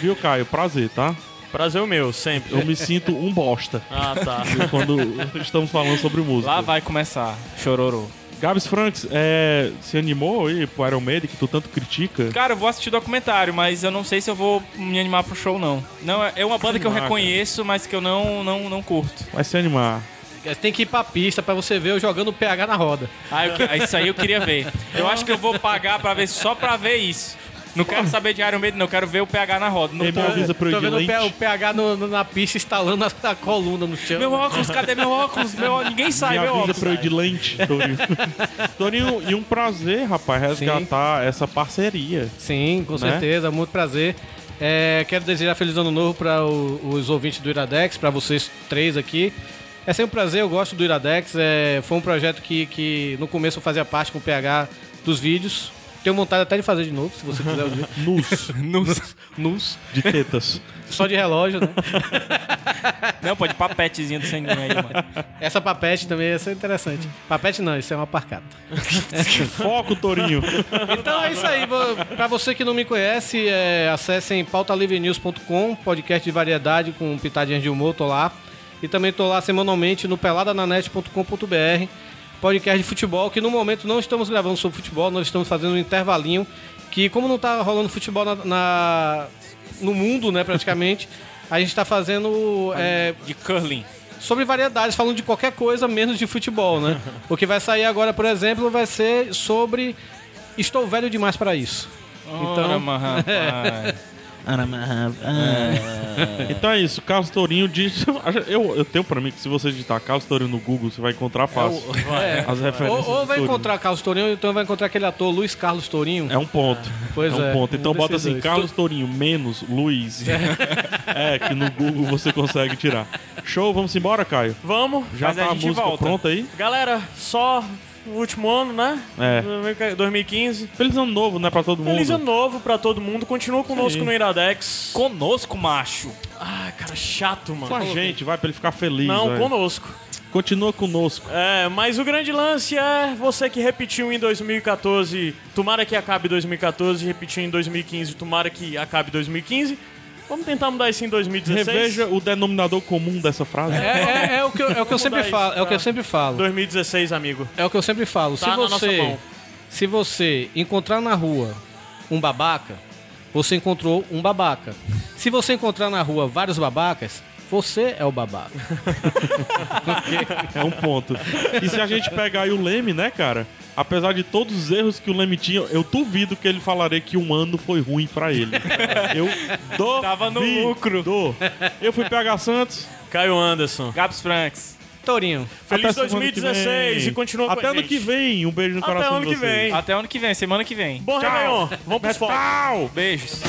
Viu, Caio? Prazer, tá? Prazer o meu, sempre. Eu me sinto um bosta Ah, tá. quando estamos falando sobre música. Lá vai começar, chororô. Gabs Franks, é, se animou aí pro Iron Maiden, que tu tanto critica? Cara, eu vou assistir o documentário, mas eu não sei se eu vou me animar pro show, não. Não, é- é uma banda que eu reconheço, mas que eu não, não, não curto. Vai se animar. Você tem que ir pra pista pra você ver eu jogando o PH na roda. Ah, eu que- isso aí eu queria ver. Eu acho que eu vou pagar pra ver só pra ver isso. Não quero saber de Iron Maiden, não. Eu quero ver o PH na roda. Não Ele me tô- avisa eu Tô vendo o P- o lente. PH no- no- na pista instalando a, a coluna no chão. Meu óculos, cadê meu óculos? Meu, ninguém sai, Me meu avisa óculos. pra eu ir de lente, Torinho. Torinho, e um prazer, rapaz, resgatar essa parceria. Sim, com Né? certeza, muito prazer. É, quero desejar feliz ano novo para os ouvintes do Iradex, para vocês três aqui. É sempre um prazer, eu gosto do Iradex. É, foi um projeto que, que no começo eu fazia parte com o PH dos vídeos. Tenho vontade até de fazer de novo, se você quiser ouvir. Nus, Nus. Nus. de tetas. Só de relógio, né? Não, pode papetezinho do sanguinho aí, mano. Essa papete também ia ser interessante. Papete não, isso é uma parcata. Foco, Torinho. Então é isso aí. Pra você que não me conhece, é, acessem pautalivrenews.com, podcast de variedade com pitadinhas de humor, tô lá. E também tô lá semanalmente no peladananet.com.br, podcast de futebol, que no momento não estamos gravando sobre futebol, nós estamos fazendo um intervalinho, que como não tá rolando futebol na, na- no mundo, né, praticamente, a gente tá fazendo é, De curling. sobre variedades, falando de qualquer coisa menos de futebol, né? o que vai sair agora, por exemplo, vai ser sobre Estou velho demais para isso. Então, Então- mas, rapaz. Então é isso, Carlos Tourinho diz. Eu, eu tenho pra mim que se você digitar Carlos Tourinho no Google, você vai encontrar fácil É. as referências. Ou, ou vai encontrar Carlos Tourinho, ou então vai encontrar aquele ator Luiz Carlos Tourinho. É um ponto. Pois é um é, ponto. Então um bota assim, dois. Carlos Tourinho menos Luiz. é, que no Google você consegue tirar. Show, vamos embora, Caio? Vamos. Já Mas a tá a, gente música volta. pronta aí? Galera, só último ano, né? É. 2015. Feliz ano novo, né, pra todo mundo. Feliz ano novo pra todo mundo. Continua conosco no Iradex. Conosco, macho. Ai, cara, chato, mano. Com a gente, vai, pra ele ficar feliz. Não, conosco. Continua conosco. É, mas o grande lance é você que repetiu em 2014, tomara que acabe 2014, repetiu em 2015, tomara que acabe 2015. Vamos tentar mudar isso em 2016. Reveja o denominador comum dessa frase. É, é- é o que eu, é o que eu sempre falo. É o que eu pra- sempre falo. 2016, amigo. É o que eu sempre falo. Tá se na nossa você, mão. se você encontrar na rua um babaca, você encontrou um babaca. Se você encontrar na rua vários babacas, Você é o babaca. É um ponto. E se a gente pegar aí o Leme, né, cara? Apesar de todos os erros que o Leme tinha, eu duvido que ele falaria que um ano foi ruim pra ele. Eu duvido. Tava no lucro. Eu fui PH Santos. Caio Anderson. Gabs Franks. Tourinho. Feliz Até semana que 2016 vem. e continua com Até a ano gente. que vem. Um beijo no Até coração ano de que vocês. vem. Até ano que vem, semana que vem. Bom Réveillon. Vamos. Tchau! Beijos.